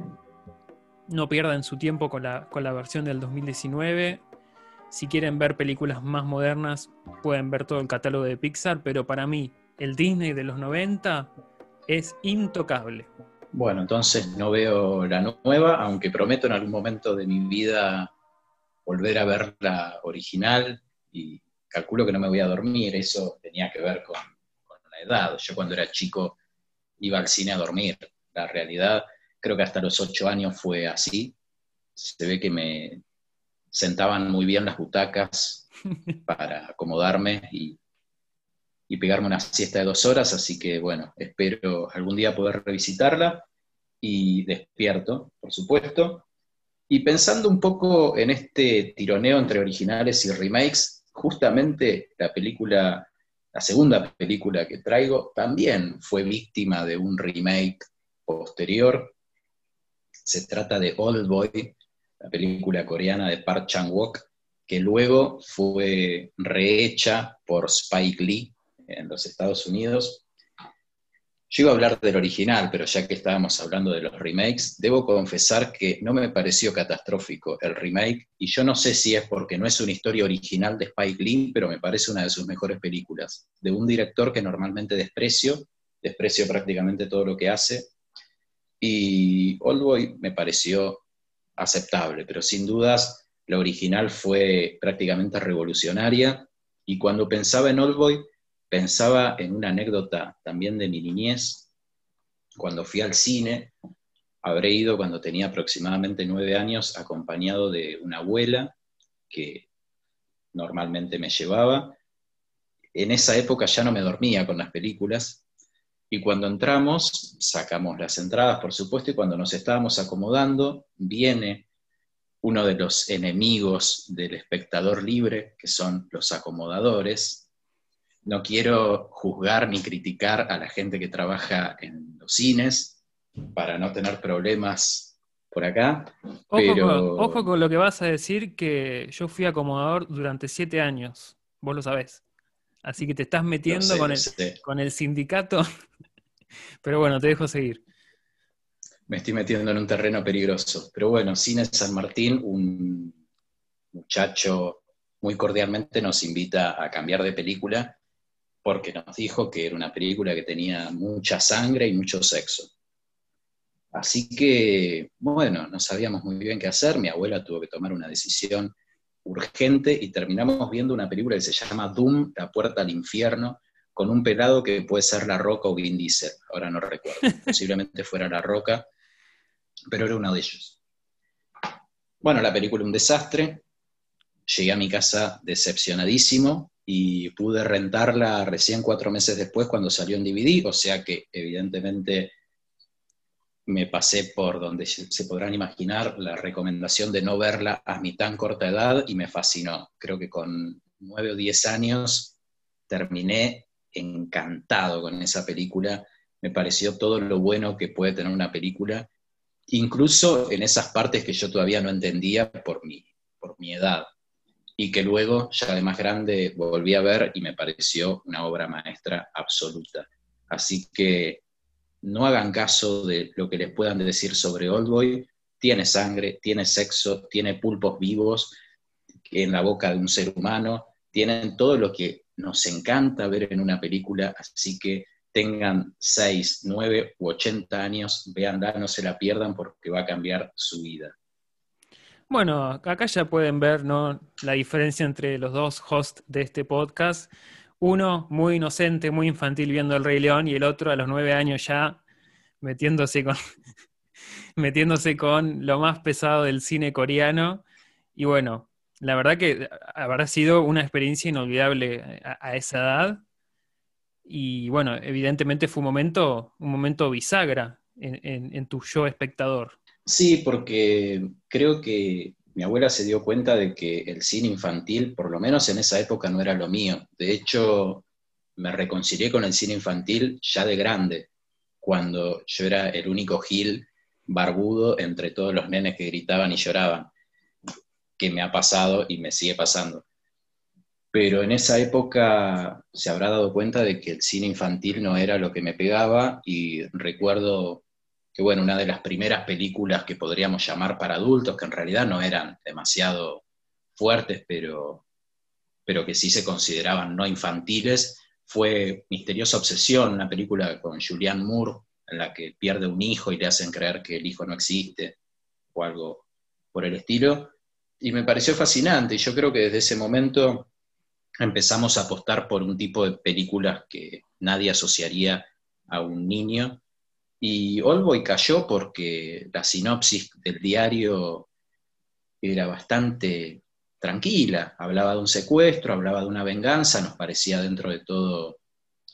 no pierdan su tiempo con la, con la versión del 2019. Si quieren ver películas más modernas, pueden ver todo el catálogo de Pixar, pero para mí, el Disney de los 90 es intocable. Bueno, entonces no veo la nueva, aunque prometo en algún momento de mi vida volver a ver la original y calculo que no me voy a dormir, eso tenía que ver con, la edad. Yo cuando era chico iba al cine a dormir. La realidad, creo que hasta los ocho años fue así. Se ve que me sentaban muy bien las butacas para acomodarme y, y pegarme una siesta de dos horas, así que bueno, espero algún día poder revisitarla y despierto, por supuesto. Y pensando un poco en este tironeo entre originales y remakes, justamente la película, la segunda película que traigo, también fue víctima de un remake posterior. Se trata de Old Boy, la película coreana de Park Chan-wook, que luego fue rehecha por Spike Lee en los Estados Unidos. Yo iba a hablar del original, pero ya que estábamos hablando de los remakes, debo confesar que no me pareció catastrófico el remake, y yo no sé si es porque no es una historia original de Spike Lee, pero me parece una de sus mejores películas, de un director que normalmente desprecio, desprecio prácticamente todo lo que hace, y Oldboy me pareció aceptable, pero sin dudas la original fue prácticamente revolucionaria, y cuando pensaba en Oldboy, pensaba en una anécdota también de mi niñez. Cuando fui al cine, habré ido cuando tenía aproximadamente nueve años acompañado de una abuela que normalmente me llevaba. En esa época ya no me dormía con las películas y cuando entramos sacamos las entradas, por supuesto, y cuando nos estábamos acomodando viene uno de los enemigos del espectador libre, que son los acomodadores, no quiero juzgar ni criticar a la gente que trabaja en los cines para no tener problemas por acá. Ojo, con, lo que vas a decir, que yo fui acomodador durante siete años, vos lo sabés. Así que te estás metiendo con, el, con el sindicato. Pero bueno, te dejo seguir. Me estoy metiendo en un terreno peligroso. Pero bueno, Cine San Martín, un muchacho muy cordialmente nos invita a cambiar de película porque nos dijo que era una película que tenía mucha sangre y mucho sexo. Así que, bueno, no sabíamos muy bien qué hacer, mi abuela tuvo que tomar una decisión urgente y terminamos viendo una película que se llama Doom, La Puerta al Infierno, con un pelado que puede ser La Roca o Vin Diesel, ahora no recuerdo, posiblemente fuera La Roca, pero era uno de ellos. Bueno, la película un desastre, llegué a mi casa decepcionadísimo, y pude rentarla recién cuatro meses después cuando salió en DVD, o sea que evidentemente me pasé por donde se podrán imaginar la recomendación de no verla a mi tan corta edad y me fascinó. Creo que con nueve o diez años terminé encantado con esa película. Me pareció todo lo bueno que puede tener una película, incluso en esas partes que yo todavía no entendía por mi, por mi edad y que luego, ya de más grande, volví a ver y me pareció una obra maestra absoluta. Así que no hagan caso de lo que les puedan decir sobre Oldboy. Tiene sangre, tiene sexo, tiene pulpos vivos en la boca de un ser humano, tienen todo lo que nos encanta ver en una película, así que tengan 6, 9 u 80 años, véanla, no se la pierdan porque va a cambiar su vida. Bueno, acá ya pueden ver ¿no? la diferencia entre los dos hosts de este podcast. Uno muy inocente, muy infantil viendo el Rey León y el otro a los nueve años ya metiéndose con, metiéndose con lo más pesado del cine coreano. Y bueno, la verdad que habrá sido una experiencia inolvidable a, esa edad. Y bueno, evidentemente fue un momento, un momento bisagra en, tu show espectador. Sí, porque creo que mi abuela se dio cuenta de que el cine infantil, por lo menos en esa época, no era lo mío. De hecho, me reconcilié con el cine infantil ya de grande, cuando yo era el único Gil barbudo entre todos los nenes que gritaban y lloraban, que me ha pasado y me sigue pasando. Pero en esa época se habrá dado cuenta de que el cine infantil no era lo que me pegaba y recuerdo que, bueno, una de las primeras películas que podríamos llamar para adultos, que en realidad no eran demasiado fuertes, pero, pero que sí se consideraban no infantiles, fue Misteriosa Obsesión, una película con Julianne Moore, en la que pierde un hijo y le hacen creer que el hijo no existe, o algo por el estilo. Y me pareció fascinante, y yo creo que desde ese momento empezamos a apostar por un tipo de películas que nadie asociaría a un niño. Y Olboy cayó porque la sinopsis del diario era bastante tranquila, hablaba de un secuestro, hablaba de una venganza, nos parecía dentro de todo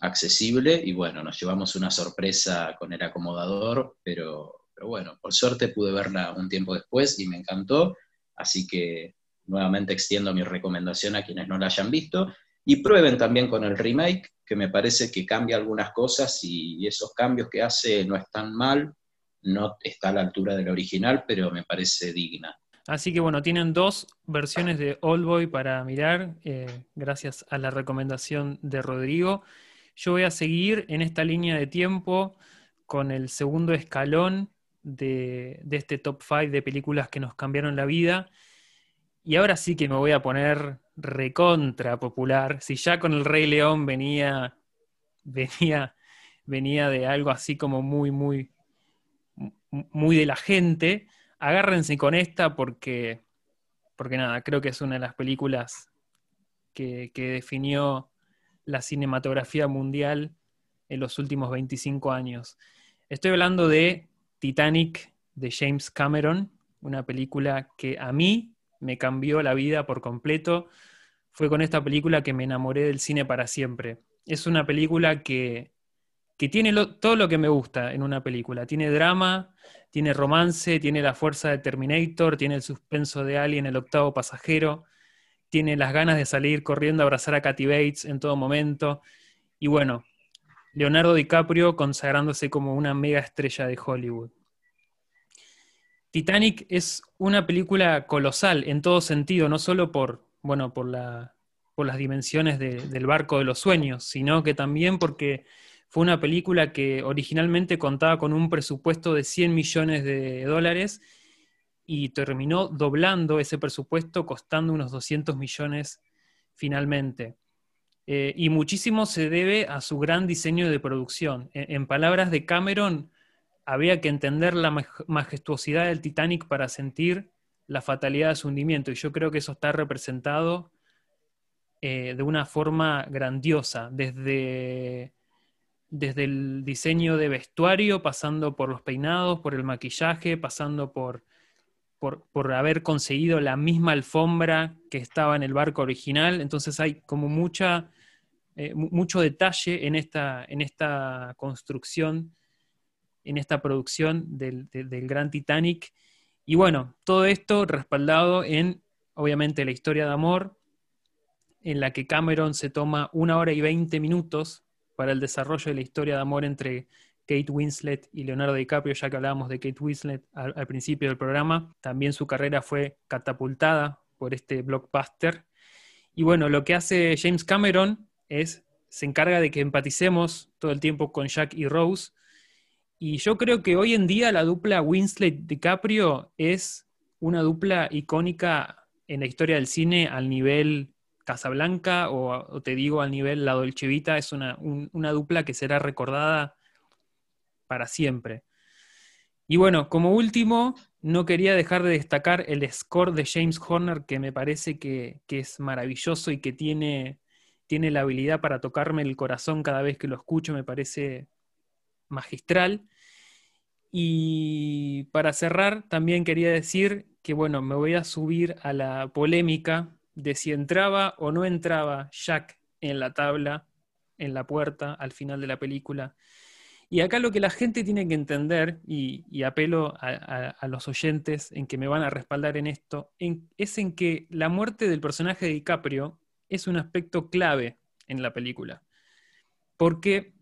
accesible y bueno, nos llevamos una sorpresa con el acomodador, pero, bueno, por suerte pude verla un tiempo después y me encantó, así que nuevamente extiendo mi recomendación a quienes no la hayan visto y prueben también con el remake, que me parece que cambia algunas cosas y esos cambios que hace no están mal, no está a la altura del original, pero me parece digna. Así que bueno, tienen dos versiones de Boy para mirar, eh, gracias a la recomendación de Rodrigo. Yo voy a seguir en esta línea de tiempo con el segundo escalón de, este top 5 de películas que nos cambiaron la vida. Y ahora sí que me voy a poner recontra popular. Si ya con el Rey León venía, venía, venía de algo así como muy, muy, muy de la gente, agárrense con esta porque, porque nada, creo que es una de las películas que, que definió la cinematografía mundial en los últimos 25 años. Estoy hablando de Titanic de James Cameron, una película que a mí me cambió la vida por completo. Fue con esta película que me enamoré del cine para siempre. Es una película que, tiene todo lo que me gusta en una película. Tiene drama, tiene romance, tiene la fuerza de Terminator, tiene el suspenso de Alien, el octavo pasajero, tiene las ganas de salir corriendo a abrazar a Kathy Bates en todo momento. Y bueno, Leonardo DiCaprio consagrándose como una mega estrella de Hollywood. Titanic es una película colosal en todo sentido, no solo por, bueno, por, la, por las dimensiones del barco de los sueños, sino que también porque fue una película que originalmente contaba con un presupuesto de 100 millones de dólares y terminó doblando ese presupuesto, costando unos 200 millones finalmente. Eh, y muchísimo se debe a su gran diseño de producción. En, en, palabras de Cameron, había que entender la majestuosidad del Titanic para sentir la fatalidad de su hundimiento, y yo creo que eso está representado eh, de una forma grandiosa, desde, desde el diseño de vestuario, pasando por los peinados, por el maquillaje, pasando por por, haber conseguido la misma alfombra que estaba en el barco original. Entonces hay como mucha, eh, mucho detalle en esta, en esta construcción, en esta producción del, del Gran Titanic. Y bueno, todo esto respaldado en, obviamente, la historia de amor, en la que Cameron se toma una hora y veinte minutos para el desarrollo de la historia de amor entre Kate Winslet y Leonardo DiCaprio, ya que hablábamos de Kate Winslet al, principio del programa. También su carrera fue catapultada por este blockbuster. Y bueno, lo que hace James Cameron es, se encarga de que empaticemos todo el tiempo con Jack y Rose. Y yo creo que hoy en día la dupla Winslet-DiCaprio es una dupla icónica en la historia del cine al nivel Casablanca o, te digo al nivel La Dolce Vita. Es una, una dupla que será recordada para siempre. Y bueno, como último, no quería dejar de destacar el score de James Horner, que me parece que, es maravilloso y que tiene, tiene la habilidad para tocarme el corazón cada vez que lo escucho, me parece magistral. Y para cerrar, también quería decir que, bueno, me voy a subir a la polémica de si entraba o no entraba Jack en la tabla, en la puerta, al final de la película. Y acá lo que la gente tiene que entender, y, apelo a, los oyentes en que me van a respaldar en esto, es en que la muerte del personaje de DiCaprio es un aspecto clave en la película, porque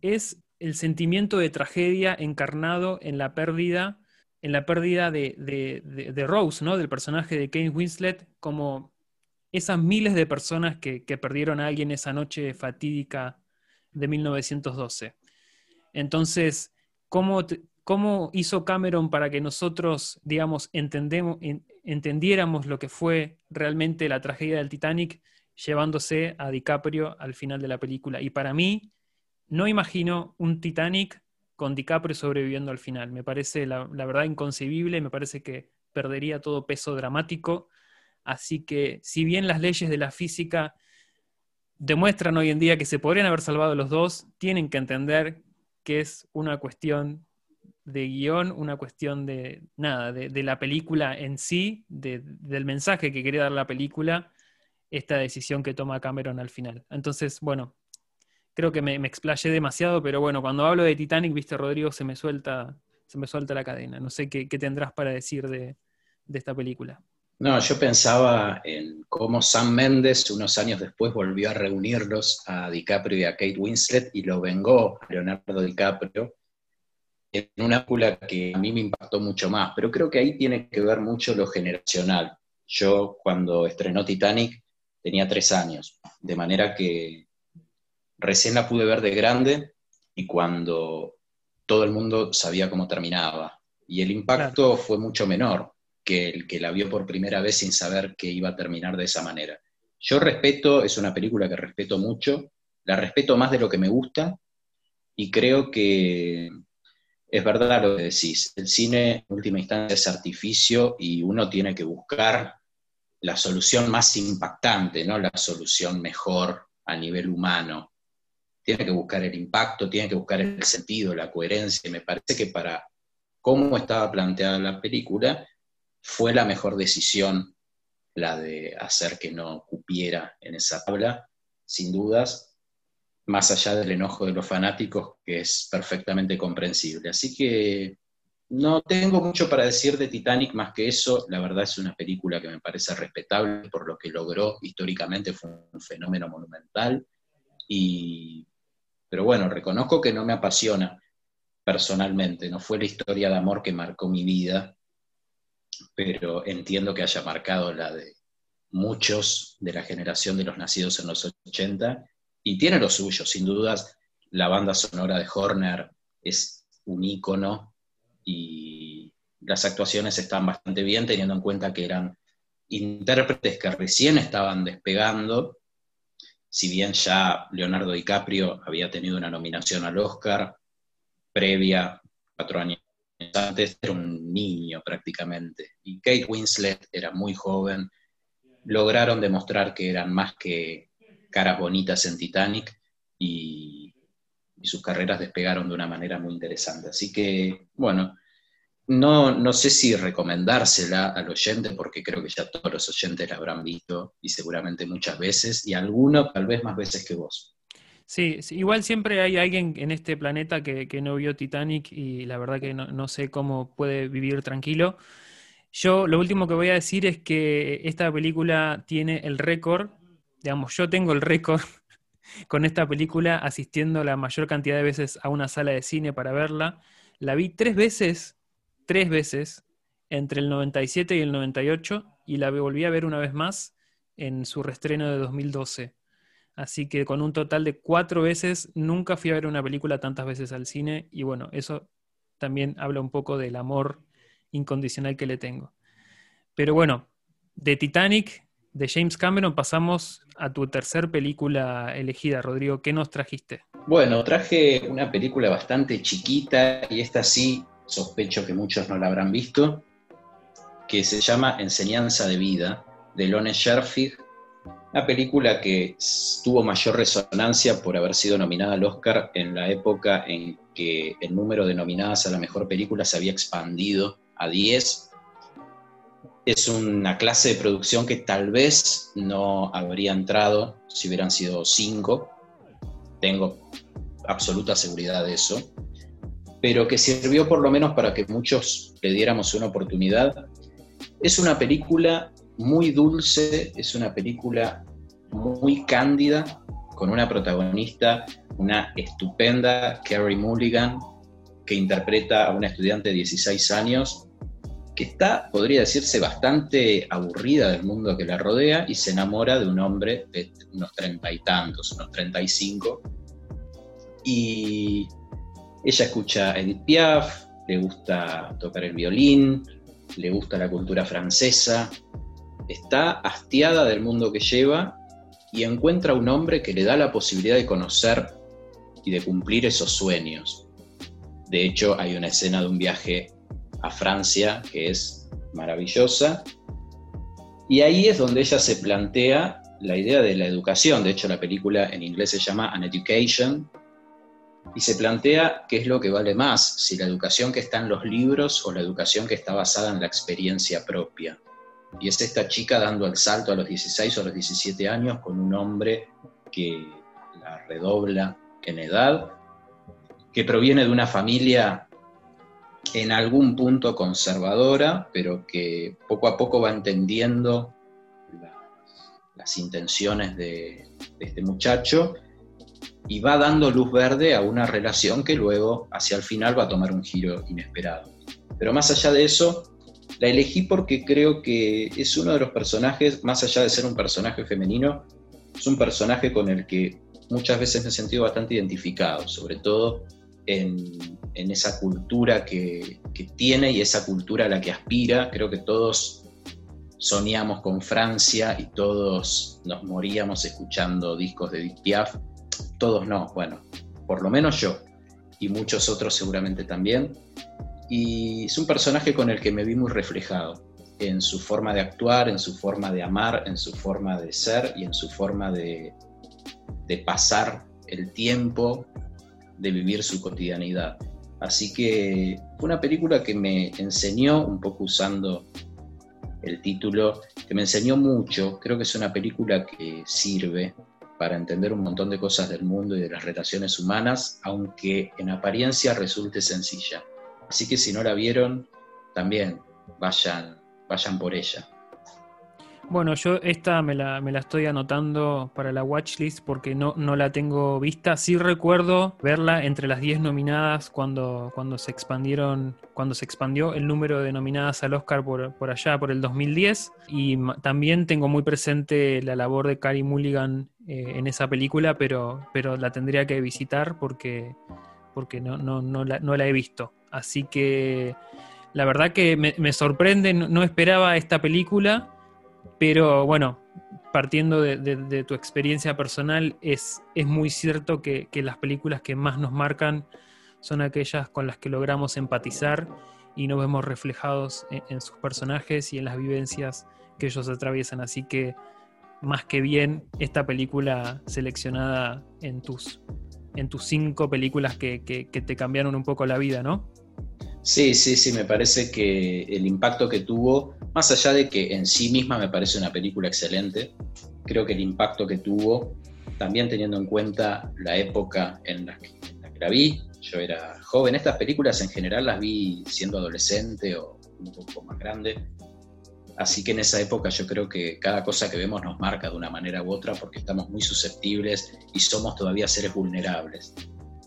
es el sentimiento de tragedia encarnado en la pérdida, en la pérdida de, Rose, ¿no? del personaje de Kane Winslet, como esas miles de personas que, que perdieron a alguien esa noche fatídica de 1912. Entonces, ¿cómo, ¿cómo, hizo Cameron para que nosotros, digamos, entendemos, entendiéramos lo que fue realmente la tragedia del Titanic, llevándose a DiCaprio al final de la película? Y para mí, no imagino un Titanic con DiCaprio sobreviviendo al final. Me parece, la, verdad, inconcebible, me parece que perdería todo peso dramático. Así que, si bien las leyes de la física demuestran hoy en día que se podrían haber salvado los dos, tienen que entender que es una cuestión de guion, una cuestión de nada, de, la película en sí, del mensaje que quería dar la película, esta decisión que toma Cameron al final. Entonces, bueno, creo que me, explayé demasiado, pero bueno, cuando hablo de Titanic, viste, Rodrigo, se me suelta, se me suelta la cadena. No sé qué, tendrás para decir de, esta película. No, yo pensaba en cómo Sam Mendes unos años después volvió a reunirlos a DiCaprio y a Kate Winslet y lo vengó a Leonardo DiCaprio en una película que a mí me impactó mucho más, pero creo que ahí tiene que ver mucho lo generacional. Yo cuando estrenó Titanic tenía tres años, de manera que recién la pude ver de grande y cuando todo el mundo sabía cómo terminaba. Y el impacto fue mucho menor que el que la vio por primera vez sin saber que iba a terminar de esa manera. Yo respeto, es una película que respeto mucho, la respeto más de lo que me gusta y creo que es verdad lo que decís, el cine en última instancia es artificio y uno tiene que buscar la solución más impactante, no la solución mejor a nivel humano. Tiene que buscar el impacto, tiene que buscar el sentido, la coherencia. Me parece que para cómo estaba planteada la película, fue la mejor decisión la de hacer que no cupiera en esa tabla, sin dudas, más allá del enojo de los fanáticos, que es perfectamente comprensible. Así que no tengo mucho para decir de Titanic más que eso. La verdad es una película que me parece respetable por lo que logró históricamente, fue un fenómeno monumental. Y, pero bueno, reconozco que no me apasiona personalmente, no fue la historia de amor que marcó mi vida, pero entiendo que haya marcado la de muchos de la generación de los nacidos en los 80, y tiene lo suyo, sin dudas, la banda sonora de Horner es un ícono y las actuaciones están bastante bien teniendo en cuenta que eran intérpretes que recién estaban despegando, si bien ya Leonardo DiCaprio había tenido una nominación al Oscar previa, cuatro años antes era un niño prácticamente, y Kate Winslet era muy joven, lograron demostrar que eran más que caras bonitas en Titanic y, sus carreras despegaron de una manera muy interesante. Así que, bueno, no, no sé si recomendársela al oyente, porque creo que ya todos los oyentes la habrán visto y seguramente muchas veces, y alguno tal vez más veces que vos. Sí, igual siempre hay alguien en este planeta que, no vio Titanic y la verdad que no, sé cómo puede vivir tranquilo. Yo lo último que voy a decir es que esta película tiene el récord, digamos, yo tengo el récord con esta película asistiendo la mayor cantidad de veces a una sala de cine para verla. La vi tres veces, tres veces, entre el 97 y el 98 y la volví a ver una vez más en su restreno de 2012. Así que con un total de cuatro veces, nunca fui a ver una película tantas veces al cine y bueno, eso también habla un poco del amor incondicional que le tengo. Pero bueno, de Titanic, de James Cameron, pasamos a tu tercer película elegida, Rodrigo. ¿Qué nos trajiste? Bueno, traje una película bastante chiquita y esta sí, sospecho que muchos no la habrán visto, que se llama Enseñanza de Vida, de Lone Sherfield Una película que tuvo mayor resonancia por haber sido nominada al Oscar en la época en que el número de nominadas a la mejor película se había expandido a 10. Es una clase de producción que tal vez no habría entrado si hubieran sido 5. Tengo absoluta seguridad de eso. Pero que sirvió por lo menos para que muchos le diéramos una oportunidad. Es una película muy dulce, es una película muy cándida, con una protagonista, una estupenda Carrie Mulligan, que interpreta a una estudiante de 16 años, que está, podría decirse, bastante aburrida del mundo que la rodea y se enamora de un hombre de unos treinta y tantos, unos treinta y cinco. Y ella escucha a Edith Piaf, le gusta tocar el violín, le gusta la cultura francesa, está hastiada del mundo que lleva y encuentra un hombre que le da la posibilidad de conocer y de cumplir esos sueños. De hecho, hay una escena de un viaje a Francia que es maravillosa y ahí es donde ella se plantea la idea de la educación. De hecho, la película en inglés se llama An Education y se plantea qué es lo que vale más, si la educación que está en los libros o la educación que está basada en la experiencia propia. Y es esta chica dando el salto a los 16 o los 17 años con un hombre que la redobla en edad, que proviene de una familia en algún punto conservadora, pero que poco a poco va entendiendo las, intenciones de este muchacho y va dando luz verde a una relación que luego, hacia el final, va a tomar un giro inesperado. Pero más allá de eso, la elegí porque creo que es uno de los personajes, más allá de ser un personaje femenino, es un personaje con el que muchas veces me he sentido bastante identificado, sobre todo en, esa cultura que, tiene y esa cultura a la que aspira. Creo que todos soñamos con Francia y todos nos moríamos escuchando discos de Edith Piaf. Todos no, bueno, por lo menos yo y muchos otros seguramente también y es un personaje con el que me vi muy reflejado en su forma de actuar, en su forma de amar, en su forma de ser y en su forma de, pasar el tiempo, de vivir su cotidianidad. Así que una película que me enseñó, un poco usando el título, que me enseñó mucho. Creo que es una película que sirve para entender un montón de cosas del mundo y de las relaciones humanas, aunque en apariencia resulte sencilla. Así que si no la vieron, también vayan, vayan por ella. Bueno, yo esta me la, me la, estoy anotando para la watchlist porque no, no la tengo vista. Sí recuerdo verla entre las 10 nominadas cuando, cuando se expandieron, cuando se expandió el número de nominadas al Oscar por, por allá, por el 2010. Y también tengo muy presente la labor de Carrie Mulligan eh, en esa película, pero, pero la tendría que visitar porque, porque no, no, no, la, no la he visto. Así que la verdad que me, sorprende, no, esperaba esta película, pero bueno, partiendo de, tu experiencia personal, es, es muy cierto que, las películas que más nos marcan son aquellas con las que logramos empatizar y nos vemos reflejados en, sus personajes y en las vivencias que ellos atraviesan. Así que más que bien esta película seleccionada en tus, en tus cinco películas que te cambiaron un poco la vida, ¿no? Sí, sí, sí, me parece que el impacto que tuvo, más allá de que en sí misma me parece una película excelente, creo que el impacto que tuvo, también teniendo en cuenta la época en la que, la, vi, yo era joven, estas películas en general las vi siendo adolescente o un poco más grande, así que en esa época yo creo que cada cosa que vemos nos marca de una manera u otra porque estamos muy susceptibles y somos todavía seres vulnerables.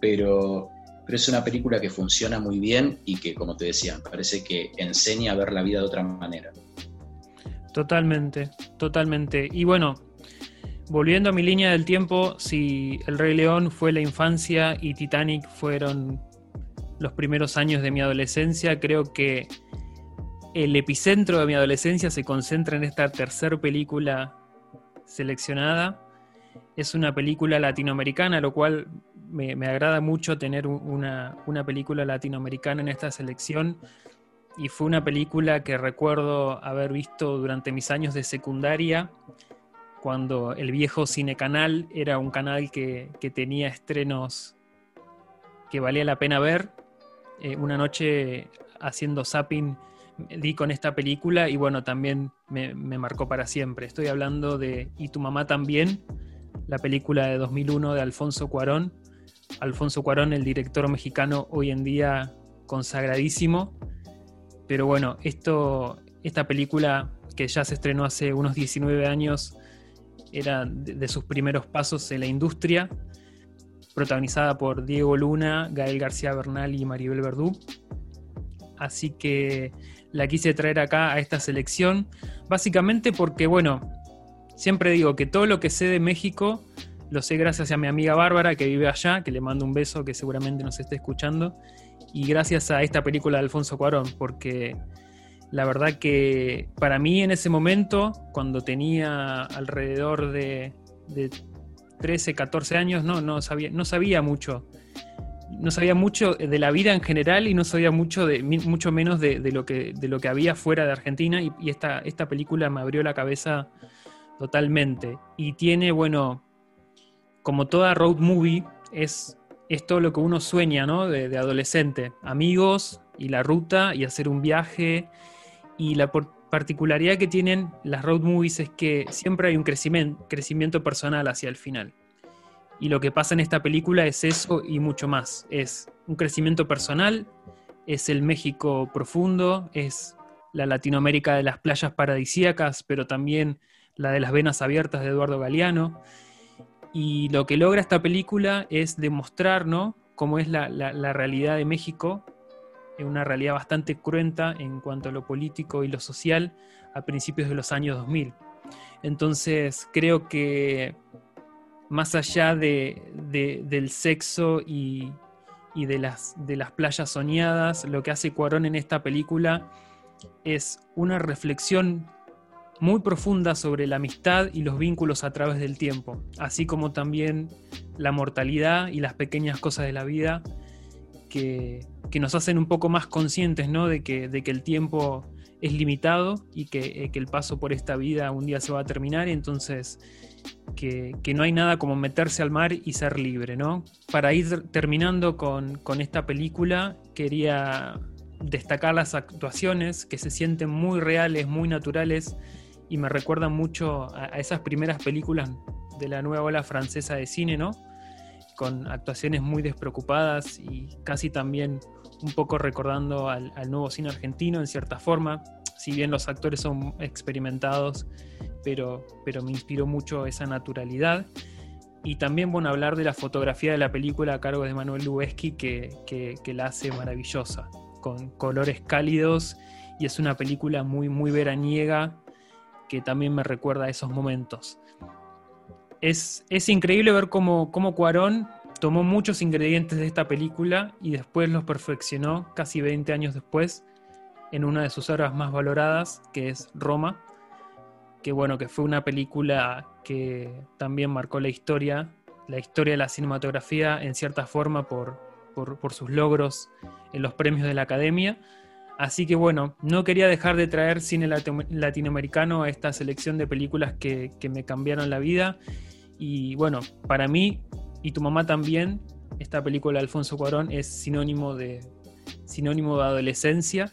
Pero pero es una película que funciona muy bien y que, como te decía, parece que enseña a ver la vida de otra manera. Totalmente, totalmente. Y bueno, volviendo a mi línea del tiempo, si El Rey León fue la infancia y Titanic fueron los primeros años de mi adolescencia, creo que el epicentro de mi adolescencia se concentra en esta tercera película seleccionada. Es una película latinoamericana, lo cual me, agrada mucho tener una, película latinoamericana en esta selección y fue una película que recuerdo haber visto durante mis años de secundaria cuando el viejo Cine Canal era un canal que, que tenía estrenos que valía la pena ver. Eh, una noche haciendo zapping di con esta película y bueno, también me, me, marcó para siempre. Estoy hablando de Y tu mamá también, la película de 2001 de Alfonso Cuarón. Alfonso Cuarón, el director mexicano hoy en día consagradísimo. Pero bueno, esto, esta película que ya se estrenó hace unos 19 años era de, sus primeros pasos en la industria protagonizada por Diego Luna, Gael García Bernal y Maribel Verdú. Así que la quise traer acá a esta selección, básicamente porque, bueno, siempre digo que todo lo que sé de México lo sé gracias a mi amiga Bárbara que vive allá, que le mando un beso, que seguramente nos esté escuchando, y gracias a esta película de Alfonso Cuarón, porque la verdad que para mí en ese momento, cuando tenía alrededor de, de 13, 14 años, no, no, sabía, no sabía mucho. No sabía mucho de la vida en general y no sabía mucho, de, mucho menos de, de lo, que, de lo que había fuera de Argentina y, y, esta, esta película me abrió la cabeza totalmente. Y tiene, bueno, como toda road movie, es, es todo lo que uno sueña, ¿no? De, de adolescente. Amigos y la ruta y hacer un viaje. Y la, particularidad que tienen las road movies es que siempre hay un crecimiento, crecimiento personal hacia el final. Y lo que pasa en esta película es eso y mucho más. Es un crecimiento personal, es el México profundo, es la Latinoamérica de las playas paradisíacas, pero también la de las venas abiertas de Eduardo Galeano. Y lo que logra esta película es demostrar ¿no? cómo es la, realidad de México una realidad bastante cruenta en cuanto a lo político y lo social a principios de los años 2000. Entonces creo que más allá de, de, del sexo y, y, de, las, de las playas soñadas, lo que hace Cuarón en esta película es una reflexión muy profunda sobre la amistad y los vínculos a través del tiempo, así como también la mortalidad y las pequeñas cosas de la vida que, que nos hacen un poco más conscientes ¿no? de, que, de que el tiempo es limitado y que, eh, que, el paso por esta vida un día se va a terminar entonces que, que, no hay nada como meterse al mar y ser libre. ¿no? Para ir terminando con, con esta película, quería destacar las actuaciones que se sienten muy reales, muy naturales y me recuerdan mucho a, a esas primeras películas de la nueva ola francesa de cine, ¿no? con actuaciones muy despreocupadas y casi también un poco recordando al, al, nuevo cine argentino en cierta forma, si bien los actores son experimentados, pero, pero me inspiró mucho esa naturalidad. Y también, bueno, hablar de la fotografía de la película a cargo de Manuel Lubezki, que, que, que la hace maravillosa, con colores cálidos, y es una película muy, muy veraniega, que también me recuerda a esos momentos. Es, es increíble ver cómo, cómo Cuarón tomó muchos ingredientes de esta película y después los perfeccionó casi 20 años después en una de sus obras más valoradas, que es Roma, que bueno, que fue una película que también marcó la historia, la historia de la cinematografía en cierta forma por, por, por sus logros en los premios de la Academia. Así que bueno, no quería dejar de traer cine latinoamericano a esta selección de películas que, me cambiaron la vida. Y bueno, para mí y tu mamá también, esta película de Alfonso Cuarón es sinónimo de, sinónimo de adolescencia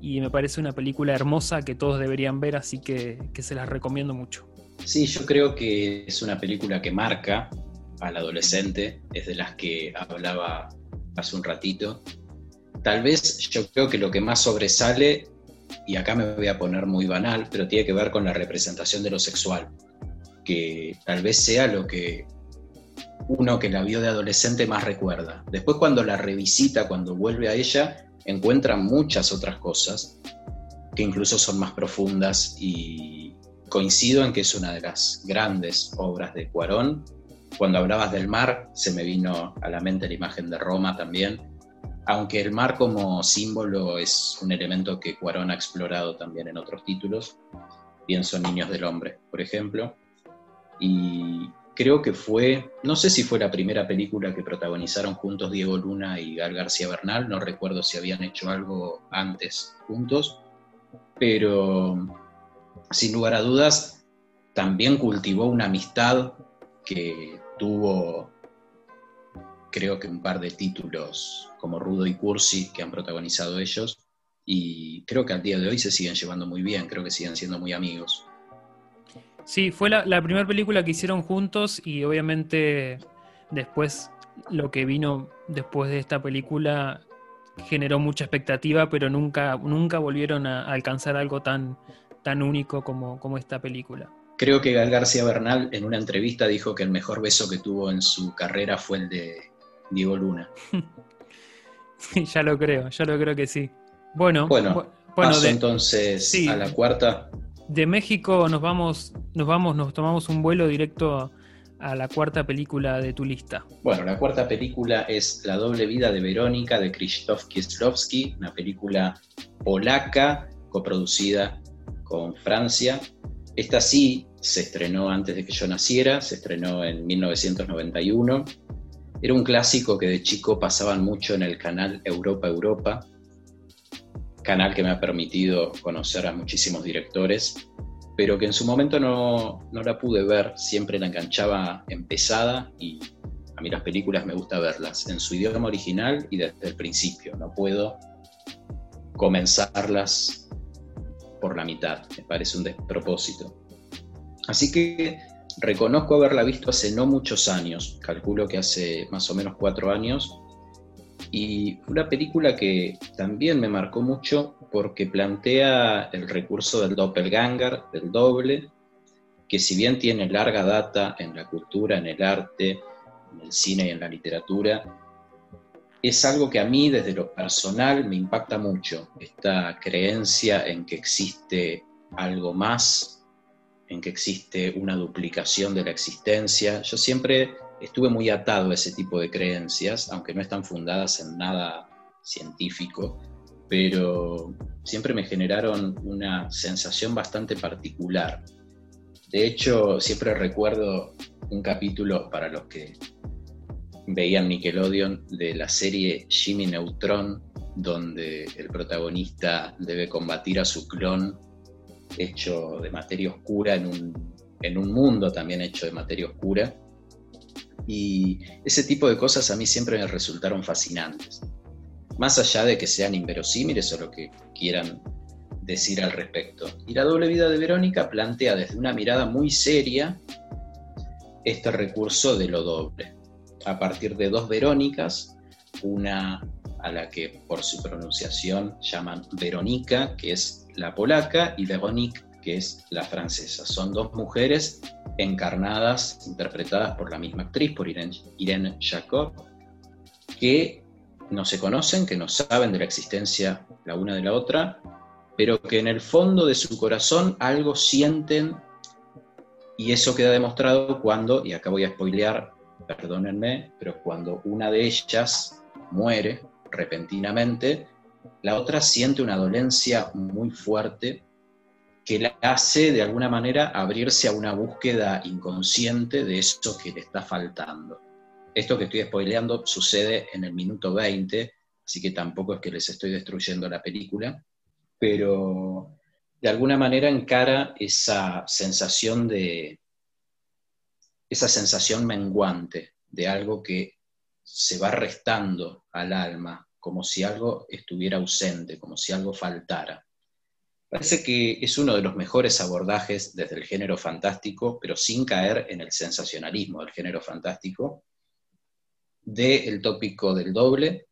y me parece una película hermosa que todos deberían ver, así que, que se las recomiendo mucho. Sí, yo creo que es una película que marca al adolescente, es de las que hablaba hace un ratito. Tal vez yo creo que lo que más sobresale, y acá me voy a poner muy banal, pero tiene que ver con la representación de lo sexual, que tal vez sea lo que uno que la vio de adolescente más recuerda. Después cuando la revisita, cuando vuelve a ella, encuentra muchas otras cosas que incluso son más profundas y coincido en que es una de las grandes obras de Cuarón. Cuando hablabas del mar, se me vino a la mente la imagen de Roma también, aunque el mar como símbolo es un elemento que Cuarón ha explorado también en otros títulos, pienso en Niños del Hombre, por ejemplo, y creo que fue, no sé si fue la primera película que protagonizaron juntos Diego Luna y Gal García Bernal, no recuerdo si habían hecho algo antes juntos, pero sin lugar a dudas también cultivó una amistad que tuvo, creo que un par de títulos como Rudo y Cursi que han protagonizado ellos, y creo que al día de hoy se siguen llevando muy bien, creo que siguen siendo muy amigos. Sí, fue la, primera película que hicieron juntos y obviamente después lo que vino después de esta película generó mucha expectativa, pero nunca, nunca volvieron a alcanzar algo tan, tan único como, como esta película. Creo que Gal García Bernal en una entrevista dijo que el mejor beso que tuvo en su carrera fue el de Diego Luna. sí, ya lo creo, ya lo creo que sí. Bueno, bueno, entonces a la cuarta. De México nos vamos, nos vamos, nos tomamos un vuelo directo a la cuarta película de tu lista. Bueno, la cuarta película es La doble vida de Verónica de Krzysztof Kieslowski, una película polaca coproducida con Francia. Esta sí se estrenó antes de que yo naciera, se estrenó en 1991. Era un clásico que de chico pasaban mucho en el canal Europa Europa, canal que me ha permitido conocer a muchísimos directores pero que en su momento no, la pude ver, siempre la enganchaba empezada y a mí las películas me gusta verlas en su idioma original y desde el principio, no puedo comenzarlas por la mitad, me parece un despropósito. Así que reconozco haberla visto hace no muchos años, calculo que hace más o menos cuatro años, y una película que también me marcó mucho porque plantea el recurso del doppelganger, del doble, que si bien tiene larga data en la cultura, en el arte, en el cine y en la literatura, es algo que a mí desde lo personal me impacta mucho, esta creencia en que existe algo más, en que existe una duplicación de la existencia. Yo siempre estuve muy atado a ese tipo de creencias, aunque no están fundadas en nada científico, pero siempre me generaron una sensación bastante particular. De hecho, siempre recuerdo un capítulo para los que veían Nickelodeon de la serie Jimmy Neutron, donde el protagonista debe combatir a su clon hecho de materia oscura en un, en un mundo también hecho de materia oscura y ese tipo de cosas a mí siempre me resultaron fascinantes. Más allá de que sean inverosímiles o lo que quieran decir al respecto. Y la doble vida de Verónica plantea desde una mirada muy seria este recurso de lo doble. A partir de dos Verónicas, una a la que por su pronunciación llaman Verónica, que es la polaca, y Veronique, que es la francesa. Son dos mujeres encarnadas, interpretadas por la misma actriz, por Irene, Jacob, que no se conocen, que no saben de la existencia la una de la otra, pero que en el fondo de su corazón algo sienten y eso queda demostrado cuando, y acá voy a spoilear, perdónenme, pero cuando una de ellas muere repentinamente, la otra siente una dolencia muy fuerte que la hace de alguna manera abrirse a una búsqueda inconsciente de eso que le está faltando. Esto que estoy spoileando sucede en el minuto 20, así que tampoco es que les estoy destruyendo la película, pero de alguna manera encara esa sensación de esa sensación menguante de algo que se va restando al alma, como si algo estuviera ausente, como si algo faltara. Parece que es uno de los mejores abordajes desde el género fantástico, pero sin caer en el sensacionalismo del género fantástico, del tópico del doble.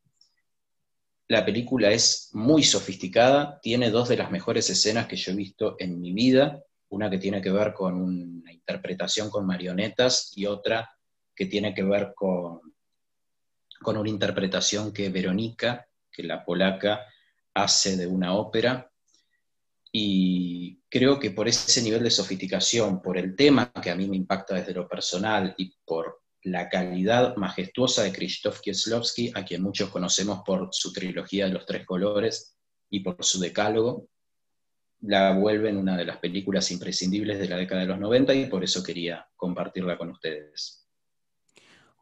La película es muy sofisticada, tiene dos de las mejores escenas que yo he visto en mi vida, una que tiene que ver con una interpretación con marionetas y otra que tiene que ver con, con una interpretación que Verónica, que la polaca, hace de una ópera y creo que por ese nivel de sofisticación, por el tema que a mí me impacta desde lo personal y por la calidad majestuosa de Krzysztof Kieslowski, a quien muchos conocemos por su trilogía de los tres colores y por su decálogo, la vuelven una de las películas imprescindibles de la década de los 90 y por eso quería compartirla con ustedes.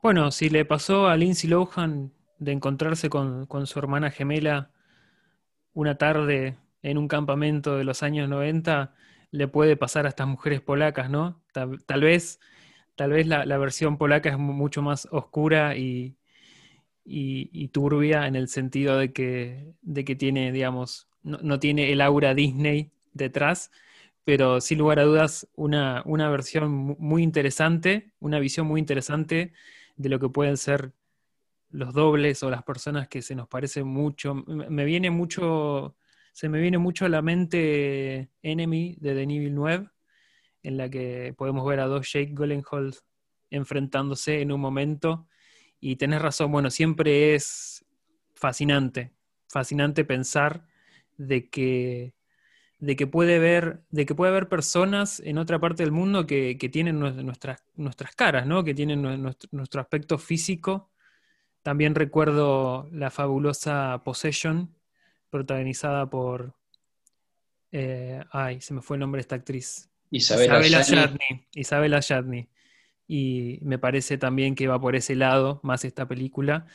Bueno, si le pasó a Lindsay Lohan de encontrarse con, con su hermana gemela una tarde en un campamento de los años 90, le puede pasar a estas mujeres polacas, ¿no? Tal, vez, tal vez la, versión polaca es mucho más oscura y, y, turbia en el sentido de que, de que tiene, digamos, no, tiene el aura Disney detrás, pero sin lugar a dudas una, una versión muy interesante, una visión muy interesante de lo que pueden ser los dobles o las personas que se nos parecen mucho. Me viene mucho, se me viene mucho a la mente Enemy de Denis Villeneuve, en la que podemos ver a dos Jake Gyllenhaal enfrentándose en un momento. Y tenés razón, bueno, siempre es fascinante, fascinante pensar de que, de que puede haber, de que puede haber personas en otra parte del mundo que, tienen nuestras, nuestras caras, ¿no? que tienen nuestro aspecto físico también recuerdo la fabulosa Possession, protagonizada por. Eh, ay, se me fue el nombre de esta actriz. Isabela, Isabela Isabela Yadni. Y me parece también que va por ese lado más esta película.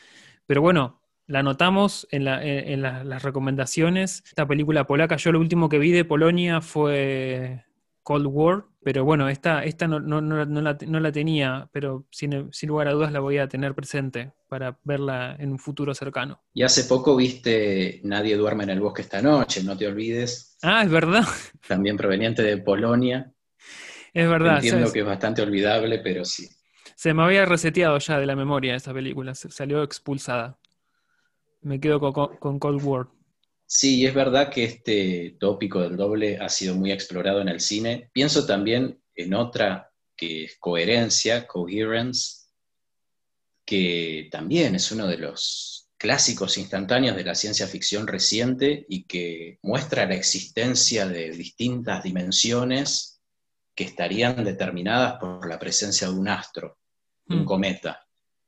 Pero bueno, la notamos en, las recomendaciones. Esta película polaca, yo lo último que vi de Polonia fue Cold War, pero bueno, esta, esta no, no, la, tenía, pero sin, lugar a dudas la voy a tener presente para verla en un futuro cercano. Y hace poco viste Nadie duerme en el bosque esta noche, no te olvides. Ah, es verdad. También proveniente de Polonia. Es verdad. Entiendo que es bastante olvidable, pero sí. Se me había reseteado ya de la memoria esa película, salió expulsada. Me quedo con Cold War. Sí, es verdad que este tópico del doble ha sido muy explorado en el cine. Pienso también en otra que es coherencia, coherence, que también es uno de los clásicos instantáneos de la ciencia ficción reciente y que muestra la existencia de distintas dimensiones que estarían determinadas por la presencia de un astro, un mm. cometa,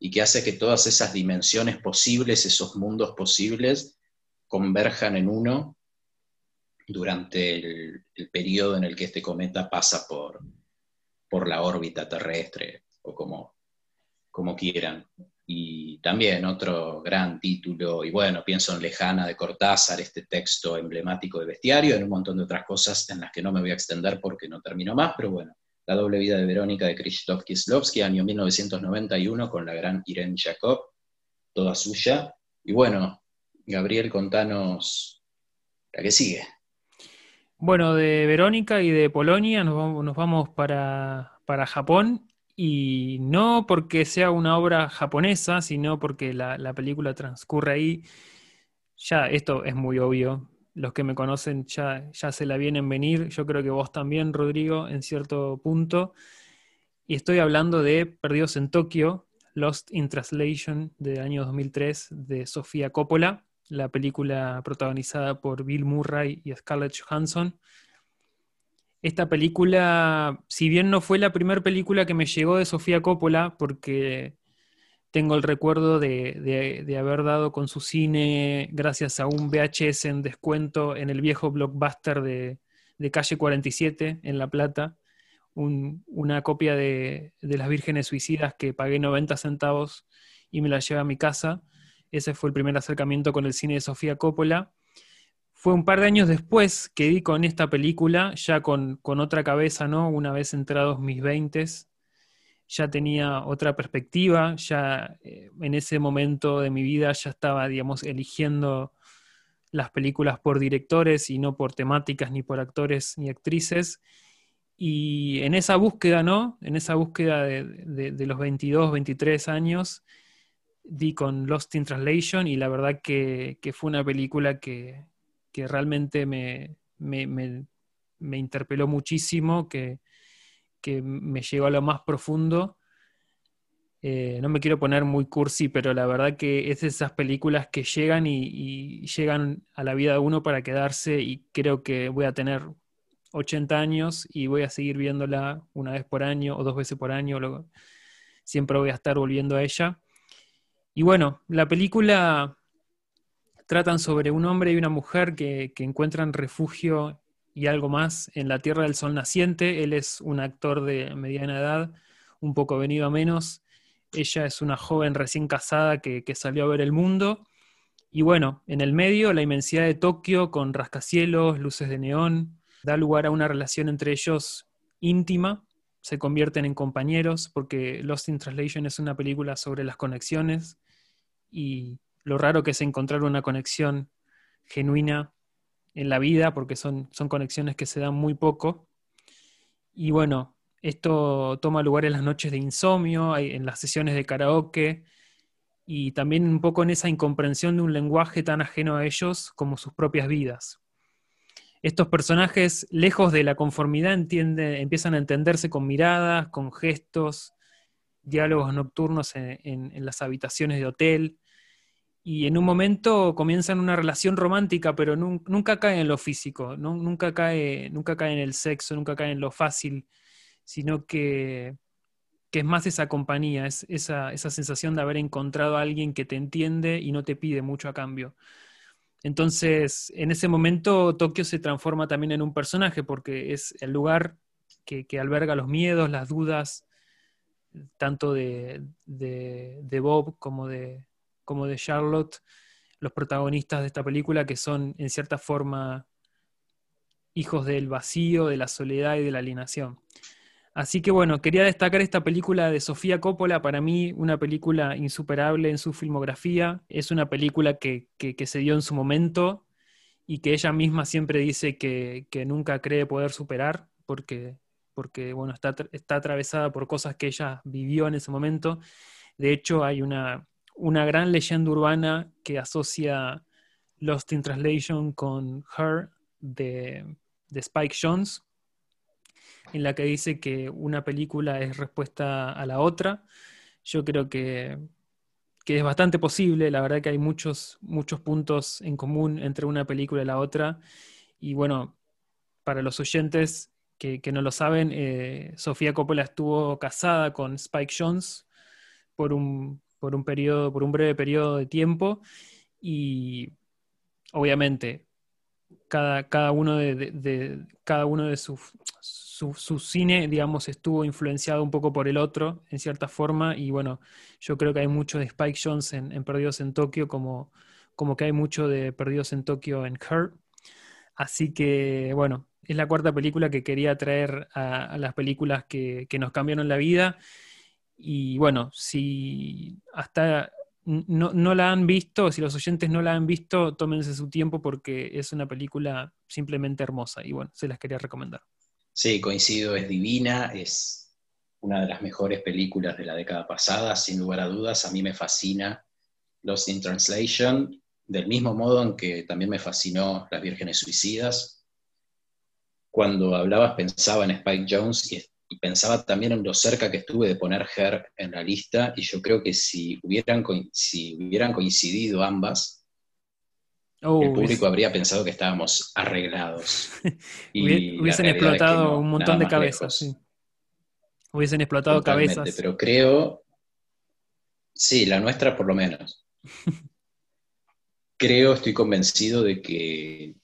y que hace que todas esas dimensiones posibles, esos mundos posibles, converjan en uno durante el, periodo en el que este cometa pasa por, por la órbita terrestre, o como, como quieran. Y también otro gran título, y bueno, pienso en Lejana de Cortázar, este texto emblemático de bestiario, en un montón de otras cosas en las que no me voy a extender porque no termino más, pero bueno, La doble vida de Verónica de Krzysztof Kieslowski, año 1991, con la gran Irene Jacob, toda suya. Y bueno, Gabriel, contanos la que sigue. Bueno, de Verónica y de Polonia nos vamos, para, Japón y no porque sea una obra japonesa, sino porque la, película transcurre ahí. Ya, esto es muy obvio. Los que me conocen ya, se la vienen venir. Yo creo que vos también, Rodrigo, en cierto punto. Y estoy hablando de Perdidos en Tokio, Lost in Translation del año 2003 de Sofía Coppola la película protagonizada por Bill Murray y Scarlett Johansson. Esta película, si bien no fue la primera película que me llegó de Sofía Coppola, porque tengo el recuerdo de, haber dado con su cine gracias a un VHS en descuento en el viejo blockbuster de, calle 47 en La Plata, una copia de, de, Las Vírgenes Suicidas que pagué 90 centavos y me la llevé a mi casa. Ese fue el primer acercamiento con el cine de Sofía Coppola. Fue un par de años después que di con esta película, ya con, otra cabeza, ¿no? Una vez entrados mis veintes, ya tenía otra perspectiva, ya eh, en ese momento de mi vida ya estaba, digamos, eligiendo las películas por directores y no por temáticas, ni por actores ni actrices. Y en esa búsqueda, ¿no? En esa búsqueda de, los 22, 23 años, di con Lost in Translation y la verdad que, fue una película que, realmente me, interpeló muchísimo, que, me llegó a lo más profundo. Eh, no me quiero poner muy cursi, pero la verdad que es de esas películas que llegan y, llegan a la vida de uno para quedarse y creo que voy a tener 80 años y voy a seguir viéndola una vez por año o dos veces por año. siempre voy a estar volviendo a ella. Y bueno, la película tratan sobre un hombre y una mujer que, encuentran refugio y algo más en la Tierra del Sol Naciente. Él es un actor de mediana edad, un poco venido a menos. Ella es una joven recién casada que, salió a ver el mundo. Y bueno, en el medio la inmensidad de Tokio con rascacielos, luces de neón, da lugar a una relación entre ellos íntima, se convierten en compañeros, porque Lost in Translation es una película sobre las conexiones y lo raro que es encontrar una conexión genuina en la vida, porque son, son conexiones que se dan muy poco. Y bueno, esto toma lugar en las noches de insomnio, en las sesiones de karaoke, y también un poco en esa incomprensión de un lenguaje tan ajeno a ellos como sus propias vidas. Estos personajes, lejos de la conformidad, empiezan a entenderse con miradas, con gestos, diálogos nocturnos en, las habitaciones de hotel, y en un momento comienzan una relación romántica, pero nunca cae en lo físico, nunca, cae, nunca cae en el sexo, nunca cae en lo fácil, sino que que es más esa compañía, es esa, sensación de haber encontrado a alguien que te entiende y no te pide mucho a cambio. Entonces, en ese momento, Tokio se transforma también en un personaje porque es el lugar que, alberga los miedos, las dudas, tanto de, Bob como de, como de Charlotte, los protagonistas de esta película, que son en cierta forma hijos del vacío, de la soledad y de la alienación. Así que bueno, quería destacar esta película de Sofía Coppola, para mí una película insuperable en su filmografía, es una película que, se dio en su momento y que ella misma siempre dice que, nunca cree poder superar, porque, porque bueno, está, está atravesada por cosas que ella vivió en ese momento. De hecho, hay una, una gran leyenda urbana que asocia Lost in Translation con Her de, de Spike Jones, en la que dice que una película es respuesta a la otra. Yo creo que, es bastante posible, la verdad que hay muchos, muchos puntos en común entre una película y la otra. Y bueno, para los oyentes que, no lo saben, eh, Sofía Coppola estuvo casada con Spike Jones por un, por un periodo, por un breve periodo de tiempo. Y obviamente, cada, cada uno de, cada uno de sus su, cine, digamos, estuvo influenciado un poco por el otro, en cierta forma, y bueno, yo creo que hay mucho de Spike Jones en, Perdidos en Tokio, como, como que hay mucho de Perdidos en Tokio en Her. Así que, bueno, es la cuarta película que quería traer a, las películas que, nos cambiaron la vida. Y bueno, si hasta no, no, la han visto, si los oyentes no la han visto, tómense su tiempo porque es una película simplemente hermosa y bueno, se las quería recomendar. Sí, coincido, es divina, es una de las mejores películas de la década pasada, sin lugar a dudas. A mí me fascina Lost in Translation, del mismo modo en que también me fascinó Las Vírgenes Suicidas. Cuando hablabas pensaba en Spike Jones y, pensaba también en lo cerca que estuve de poner Her en la lista, y yo creo que si hubieran, si hubieran coincidido ambas, Oh, el público habría pensado que estábamos arreglados. y Hubiesen explotado un montón de cabezas, sí. Hubiesen explotado cabezas. Pero creo, sí, la nuestra por lo menos. creo, estoy convencido de que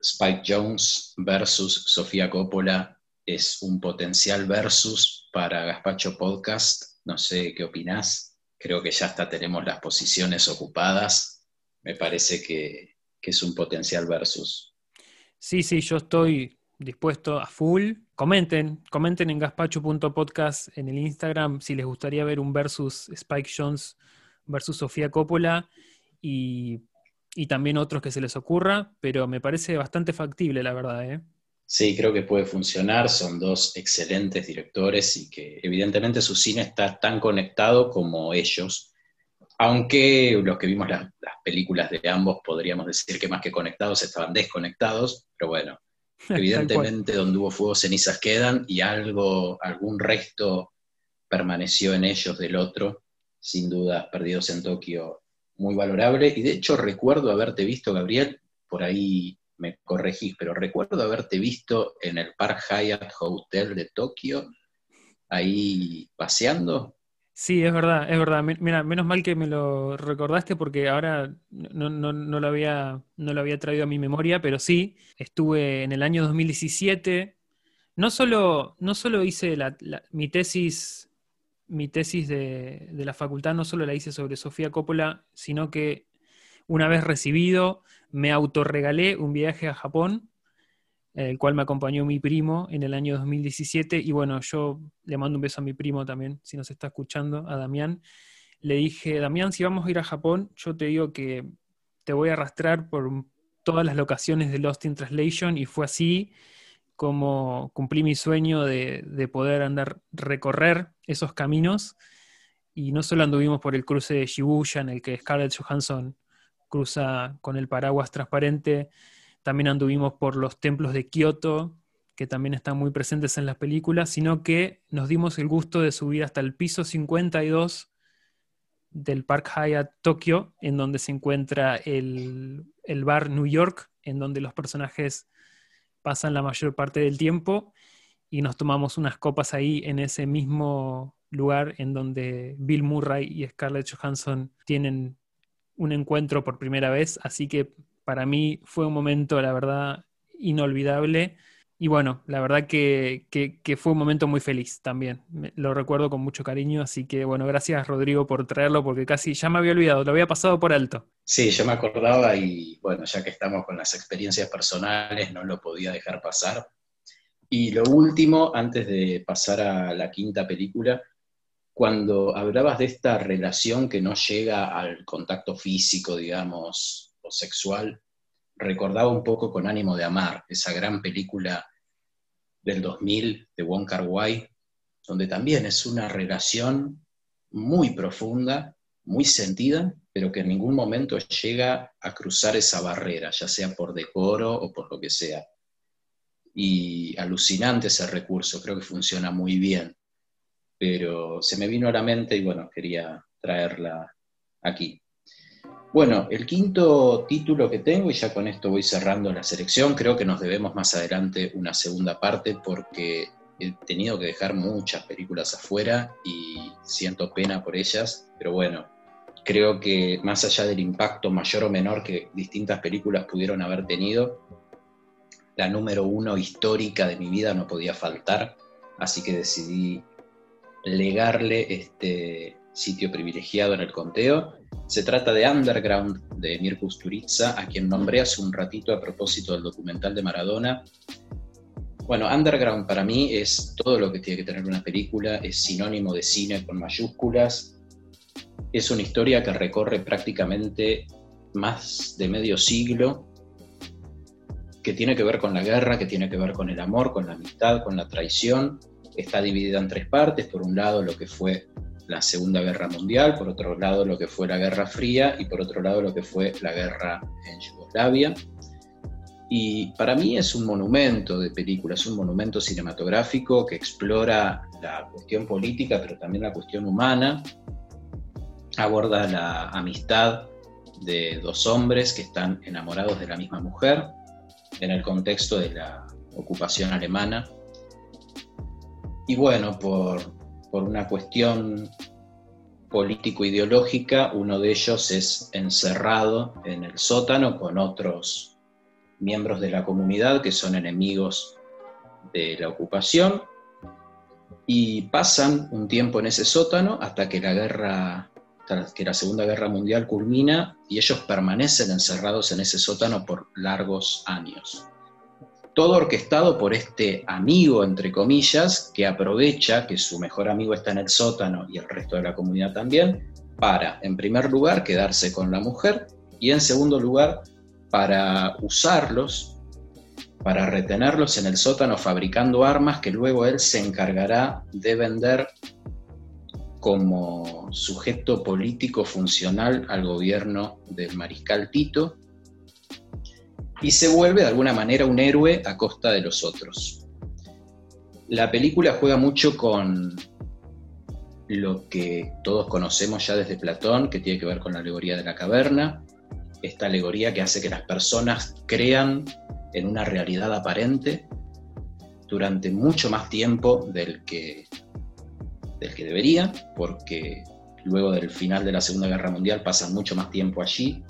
Spike Jones versus Sofía Coppola es un potencial versus para Gaspacho Podcast. No sé qué opinás. Creo que ya hasta tenemos las posiciones ocupadas me parece que, es un potencial versus. Sí, sí, yo estoy dispuesto a full. Comenten, comenten en gaspacho.podcast en el Instagram si les gustaría ver un versus Spike Jones versus Sofía Coppola y, también otros que se les ocurra, pero me parece bastante factible, la verdad. ¿eh? Sí, creo que puede funcionar. Son dos excelentes directores y que evidentemente su cine está tan conectado como ellos aunque los que vimos las, películas de ambos podríamos decir que más que conectados estaban desconectados, pero bueno, evidentemente donde hubo fuego cenizas quedan y algo, algún resto permaneció en ellos del otro, sin duda, perdidos en Tokio, muy valorable. Y de hecho recuerdo haberte visto, Gabriel, por ahí me corregís, pero recuerdo haberte visto en el Park Hyatt Hotel de Tokio, ahí paseando. Sí, es verdad, es verdad. Mira, menos mal que me lo recordaste porque ahora no, lo había, no lo había traído a mi memoria, pero sí, estuve en el año 2017. No solo, no solo hice mi tesis, mi tesis de, de, la facultad, no solo la hice sobre Sofía Coppola, sino que una vez recibido, me autorregalé un viaje a Japón el cual me acompañó mi primo en el año 2017. Y bueno, yo le mando un beso a mi primo también, si nos está escuchando, a Damián. Le dije, Damián, si vamos a ir a Japón, yo te digo que te voy a arrastrar por todas las locaciones de Lost in Translation y fue así como cumplí mi sueño de, de poder andar, recorrer esos caminos. Y no solo anduvimos por el cruce de Shibuya, en el que Scarlett Johansson cruza con el paraguas transparente, también anduvimos por los templos de Kioto, que también están muy presentes en las películas, sino que nos dimos el gusto de subir hasta el piso 52 del Park Hyatt Tokio, en donde se encuentra el, el bar New York, en donde los personajes pasan la mayor parte del tiempo, y nos tomamos unas copas ahí en ese mismo lugar en donde Bill Murray y Scarlett Johansson tienen un encuentro por primera vez, así que para mí fue un momento, la verdad, inolvidable. Y bueno, la verdad que, fue un momento muy feliz también. lo recuerdo con mucho cariño, así que bueno, gracias Rodrigo por traerlo porque casi ya me había olvidado, lo había pasado por alto. Sí, yo me acordaba y bueno, ya que estamos con las experiencias personales, no lo podía dejar pasar. Y lo último, antes de pasar a la quinta película, cuando hablabas de esta relación que no llega al contacto físico, digamos, sexual, recordaba un poco con ánimo de amar, esa gran película del 2000 de Wong Kar donde también es una relación muy profunda, muy sentida, pero que en ningún momento llega a cruzar esa barrera, ya sea por decoro o por lo que sea. Y alucinante ese recurso, creo que funciona muy bien, pero se me vino a la mente y bueno, quería traerla aquí. Bueno, el quinto título que tengo, y ya con esto voy cerrando la selección, creo que nos debemos más adelante una segunda parte porque he tenido que dejar muchas películas afuera y siento pena por ellas, pero bueno, creo que más allá del impacto mayor o menor que distintas películas pudieron haber tenido, la número uno histórica de mi vida no podía faltar, así que decidí legarle este sitio privilegiado en el conteo se trata de Underground de Mirko Usturiza, a quien nombré hace un ratito a propósito del documental de Maradona. Bueno, Underground para mí es todo lo que tiene que tener una película, es sinónimo de cine con mayúsculas. Es una historia que recorre prácticamente más de medio siglo, que tiene que ver con la guerra, que tiene que ver con el amor, con la amistad, con la traición. Está dividida en tres partes. Por un lado, lo que fue la Segunda Guerra Mundial, por otro lado lo que fue la Guerra Fría y por otro lado lo que fue la guerra en Yugoslavia. Y para mí es un monumento de película, es un monumento cinematográfico que explora la cuestión política, pero también la cuestión humana, aborda la amistad de dos hombres que están enamorados de la misma mujer en el contexto de la ocupación alemana. Y bueno, por una cuestión político-ideológica, uno de ellos es encerrado en el sótano con otros miembros de la comunidad que son enemigos de la ocupación y pasan un tiempo en ese sótano hasta que la guerra que la Segunda Guerra Mundial culmina y ellos permanecen encerrados en ese sótano por largos años todo orquestado por este amigo, entre comillas, que aprovecha que su mejor amigo está en el sótano y el resto de la comunidad también, para, en primer lugar, quedarse con la mujer y, en segundo lugar, para usarlos, para retenerlos en el sótano fabricando armas que luego él se encargará de vender como sujeto político funcional al gobierno del mariscal Tito y se vuelve de alguna manera un héroe a costa de los otros. La película juega mucho con lo que todos conocemos ya desde Platón, que tiene que ver con la alegoría de la caverna, esta alegoría que hace que las personas crean en una realidad aparente durante mucho más tiempo del que, del que debería, porque luego del final de la Segunda Guerra Mundial pasan mucho más tiempo allí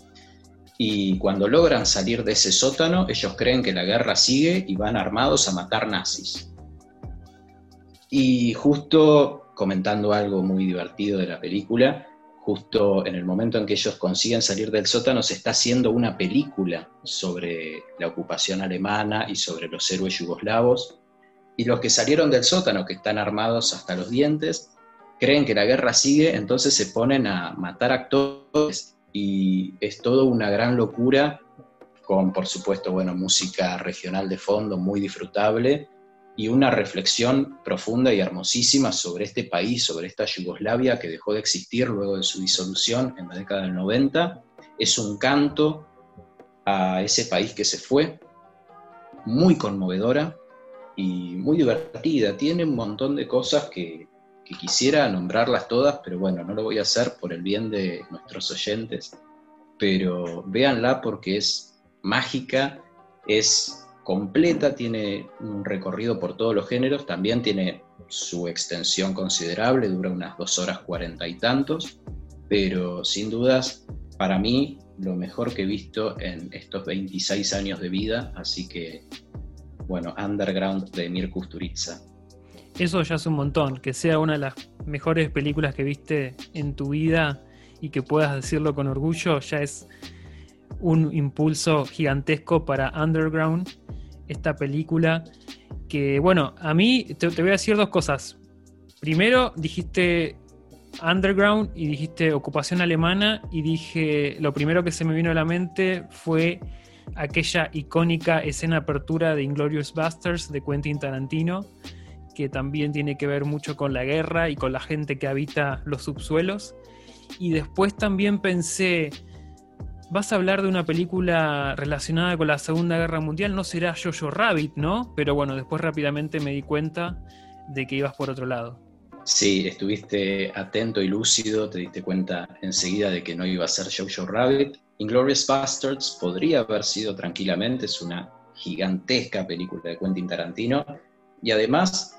y cuando logran salir de ese sótano, ellos creen que la guerra sigue y van armados a matar nazis. Y justo comentando algo muy divertido de la película, justo en el momento en que ellos consiguen salir del sótano, se está haciendo una película sobre la ocupación alemana y sobre los héroes yugoslavos. Y los que salieron del sótano, que están armados hasta los dientes, creen que la guerra sigue, entonces se ponen a matar actores y es todo una gran locura, con por supuesto, bueno, música regional de fondo muy disfrutable y una reflexión profunda y hermosísima sobre este país, sobre esta Yugoslavia que dejó de existir luego de su disolución en la década del 90. Es un canto a ese país que se fue, muy conmovedora y muy divertida. Tiene un montón de cosas que, que quisiera nombrarlas todas, pero bueno, no lo voy a hacer por el bien de nuestros oyentes. Pero véanla porque es mágica, es completa, tiene un recorrido por todos los géneros, también tiene su extensión considerable, dura unas dos horas cuarenta y tantos, pero sin dudas, para mí, lo mejor que he visto en estos 26 años de vida, así que, bueno, Underground de Mirko Kusturica. Eso ya es un montón, que sea una de las mejores películas que viste en tu vida y que puedas decirlo con orgullo, ya es un impulso gigantesco para Underground esta película que, bueno, a mí te, voy a decir dos cosas. Primero, dijiste Underground y dijiste ocupación alemana y dije, lo primero que se me vino a la mente fue aquella icónica escena apertura de Inglorious Busters de Quentin Tarantino, que también tiene que ver mucho con la guerra y con la gente que habita los subsuelos. Y después también pensé, vas a hablar de una película relacionada con la Segunda Guerra Mundial, no será Jojo Rabbit, ¿no? Pero bueno, después rápidamente me di cuenta de que ibas por otro lado. Sí, estuviste atento y lúcido, te diste cuenta enseguida de que no iba a ser Jojo Rabbit. Inglorious Bastards podría haber sido tranquilamente, es una gigantesca película de Quentin Tarantino y además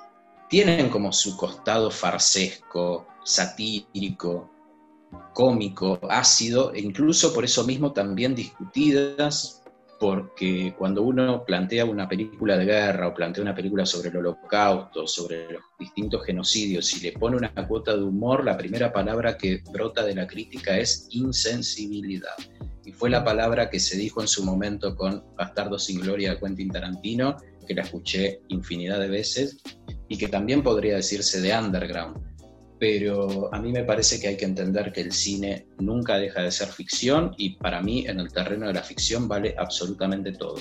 tienen como su costado farsesco, satírico, cómico, ácido, e incluso por eso mismo también discutidas, porque cuando uno plantea una película de guerra o plantea una película sobre el holocausto, sobre los distintos genocidios, y le pone una cuota de humor, la primera palabra que brota de la crítica es insensibilidad. Y fue la palabra que se dijo en su momento con Bastardo sin Gloria de Quentin Tarantino, que la escuché infinidad de veces, y que también podría decirse de Underground pero a mí me parece que hay que entender que el cine nunca deja de ser ficción y para mí en el terreno de la ficción vale absolutamente todo.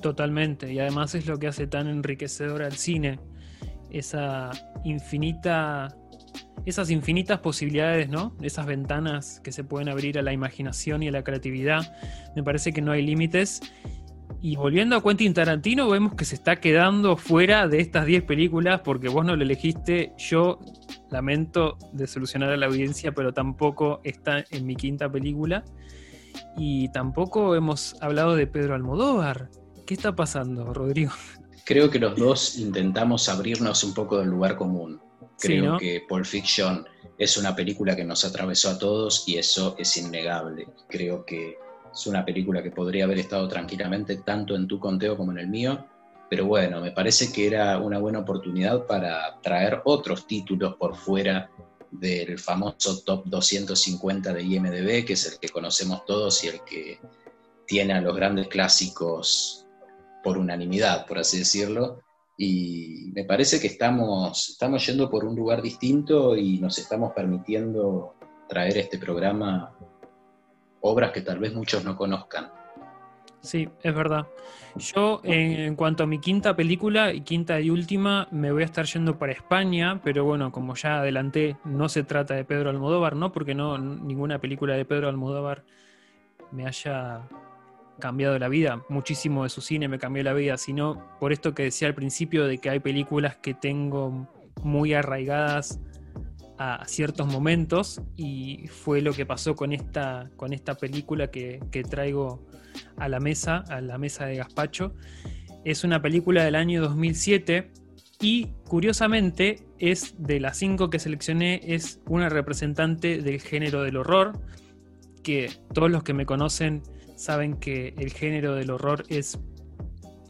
Totalmente, y además es lo que hace tan enriquecedor al cine, esa infinita, esas infinitas posibilidades, ¿no? Esas ventanas que se pueden abrir a la imaginación y a la creatividad. Me parece que no hay límites y volviendo a Quentin Tarantino, vemos que se está quedando fuera de estas 10 películas porque vos no lo elegiste. Yo lamento desilusionar a la audiencia, pero tampoco está en mi quinta película. Y tampoco hemos hablado de Pedro Almodóvar. ¿Qué está pasando, Rodrigo? Creo que los dos intentamos abrirnos un poco del lugar común. Creo que Pulp Fiction es una película que nos atravesó a todos y eso es innegable. Creo que es una película que podría haber estado tranquilamente tanto en tu conteo como en el mío, pero bueno, me parece que era una buena oportunidad para traer otros títulos por fuera del famoso top 250 de IMDB, que es el que conocemos todos y el que tiene a los grandes clásicos por unanimidad, por así decirlo. Y me parece que estamos, estamos yendo por un lugar distinto y nos estamos permitiendo traer este programa obras que tal vez muchos no conozcan. Sí, es verdad. Yo, en, cuanto a mi quinta película y quinta y última, me voy a estar yendo para España, pero bueno, como ya adelanté, no se trata de Pedro Almodóvar, ¿no? Porque no, ninguna película de Pedro Almodóvar me haya cambiado la vida. Muchísimo de su cine me cambió la vida, sino por esto que decía al principio de que hay películas que tengo muy arraigadas a ciertos momentos y fue lo que pasó con esta, con esta película que, traigo a la mesa, a la mesa de Gaspacho. Es una película del año 2007 y curiosamente es de las cinco que seleccioné, es una representante del género del horror, que todos los que me conocen saben que el género del horror es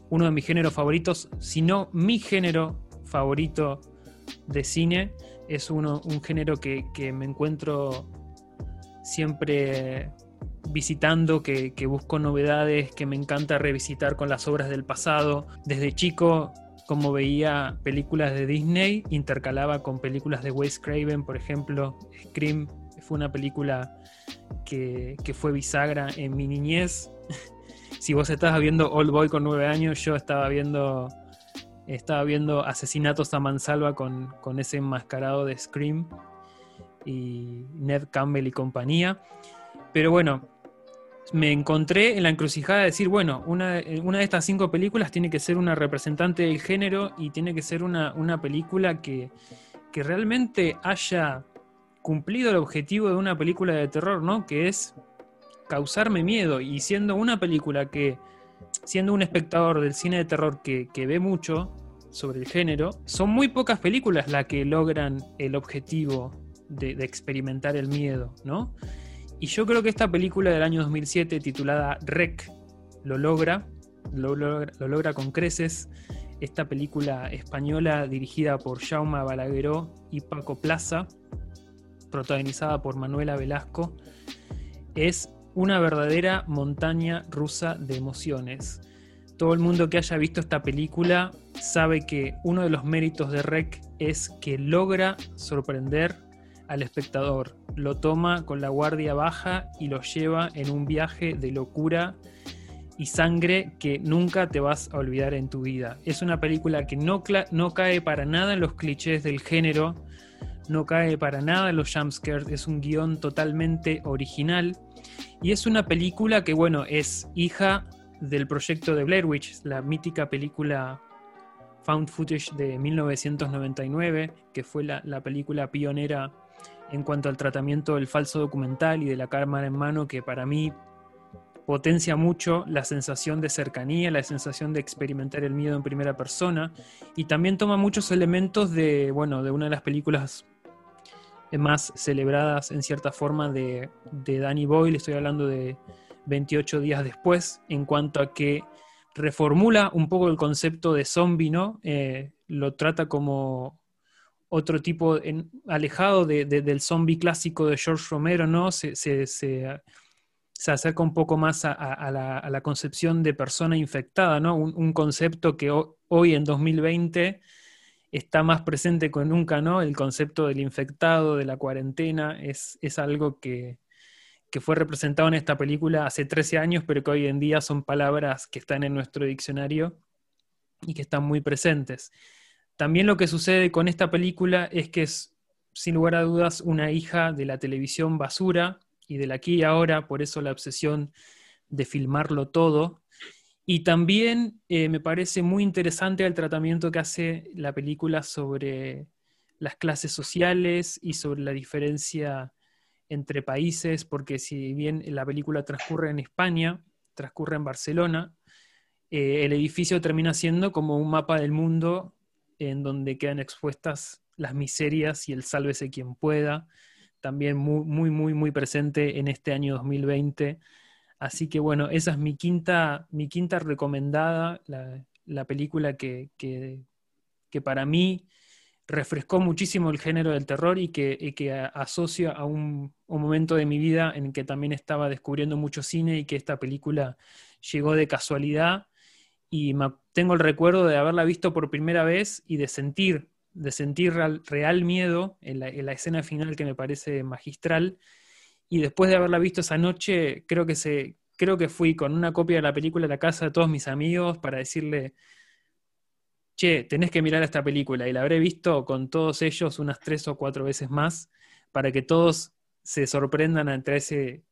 uno de mis géneros favoritos, si no mi género favorito de cine es uno, un género que, me encuentro siempre visitando, que, que busco novedades, que me encanta revisitar con las obras del pasado. Desde chico como veía películas de Disney, intercalaba con películas de Wes Craven, por ejemplo, Scream fue una película que, fue bisagra en mi niñez. si vos estabas viendo Old Boy con nueve años, yo estaba viendo estaba viendo Asesinatos a Mansalva con, con ese enmascarado de Scream y Ned Campbell y compañía. Pero bueno, me encontré en la encrucijada de decir, bueno, una, de estas cinco películas tiene que ser una representante del género y tiene que ser una, película que, que, realmente haya cumplido el objetivo de una película de terror, ¿no? Que es causarme miedo. Y siendo una película que, siendo un espectador del cine de terror que, ve mucho sobre el género, son muy pocas películas las que logran el objetivo de, experimentar el miedo, ¿no? Y yo creo que esta película del año 2007 titulada Rec lo logra, lo logra, con creces. Esta película española dirigida por Jaume Balagueró y Paco Plaza, protagonizada por Manuela Velasco, es una verdadera montaña rusa de emociones. Todo el mundo que haya visto esta película sabe que uno de los méritos de Rec es que logra sorprender al espectador, lo toma con la guardia baja y lo lleva en un viaje de locura y sangre que nunca te vas a olvidar en tu vida. Es una película que no, no cae para nada en los clichés del género, no cae para nada en los jumpscares, es un guion totalmente original y es una película que, bueno, es hija del proyecto de Blair Witch, la mítica película found footage de 1999, que fue la, la película pionera en cuanto al tratamiento del falso documental y de la cámara en mano que para mí potencia mucho la sensación de cercanía, la sensación de experimentar el miedo en primera persona y también toma muchos elementos de, bueno, de una de las películas más celebradas en cierta forma de, Danny Boyle, estoy hablando de 28 días después, en cuanto a que reformula un poco el concepto de zombie, ¿no? Eh, lo trata como otro tipo, alejado del zombie clásico de George Romero, ¿no? Se, acerca un poco más a, la, concepción de persona infectada, ¿no? Un, concepto que hoy en 2020 está más presente que nunca, ¿no? El concepto del infectado, de la cuarentena, es, es algo que, que fue representado en esta película hace 13 años, pero que hoy en día son palabras que están en nuestro diccionario y que están muy presentes. También lo que sucede con esta película es que es, sin lugar a dudas, una hija de la televisión basura y del aquí y ahora, por eso la obsesión de filmarlo todo. Y también eh, me parece muy interesante el tratamiento que hace la película sobre las clases sociales y sobre la diferencia entre países, porque si bien la película transcurre en España, transcurre en Barcelona, eh, el edificio termina siendo como un mapa del mundo en donde quedan expuestas las miserias y el sálvese quien pueda, también muy, muy, muy, muy presente en este año 2020. Así que bueno, esa es mi quinta, mi quinta recomendada, la, película que, que, para mí refrescó muchísimo el género del terror y que, que asocio a un, un, momento de mi vida en que también estaba descubriendo mucho cine y que esta película llegó de casualidad y tengo el recuerdo de haberla visto por primera vez y de sentir, de sentir real, miedo en la, escena final que me parece magistral. Y después de haberla visto esa noche, creo que, se, creo que fui con una copia de la película a la casa de todos mis amigos para decirle, che, tenés que mirar esta película. Y la habré visto con todos ellos unas tres o cuatro veces más para que todos se sorprendan ante ese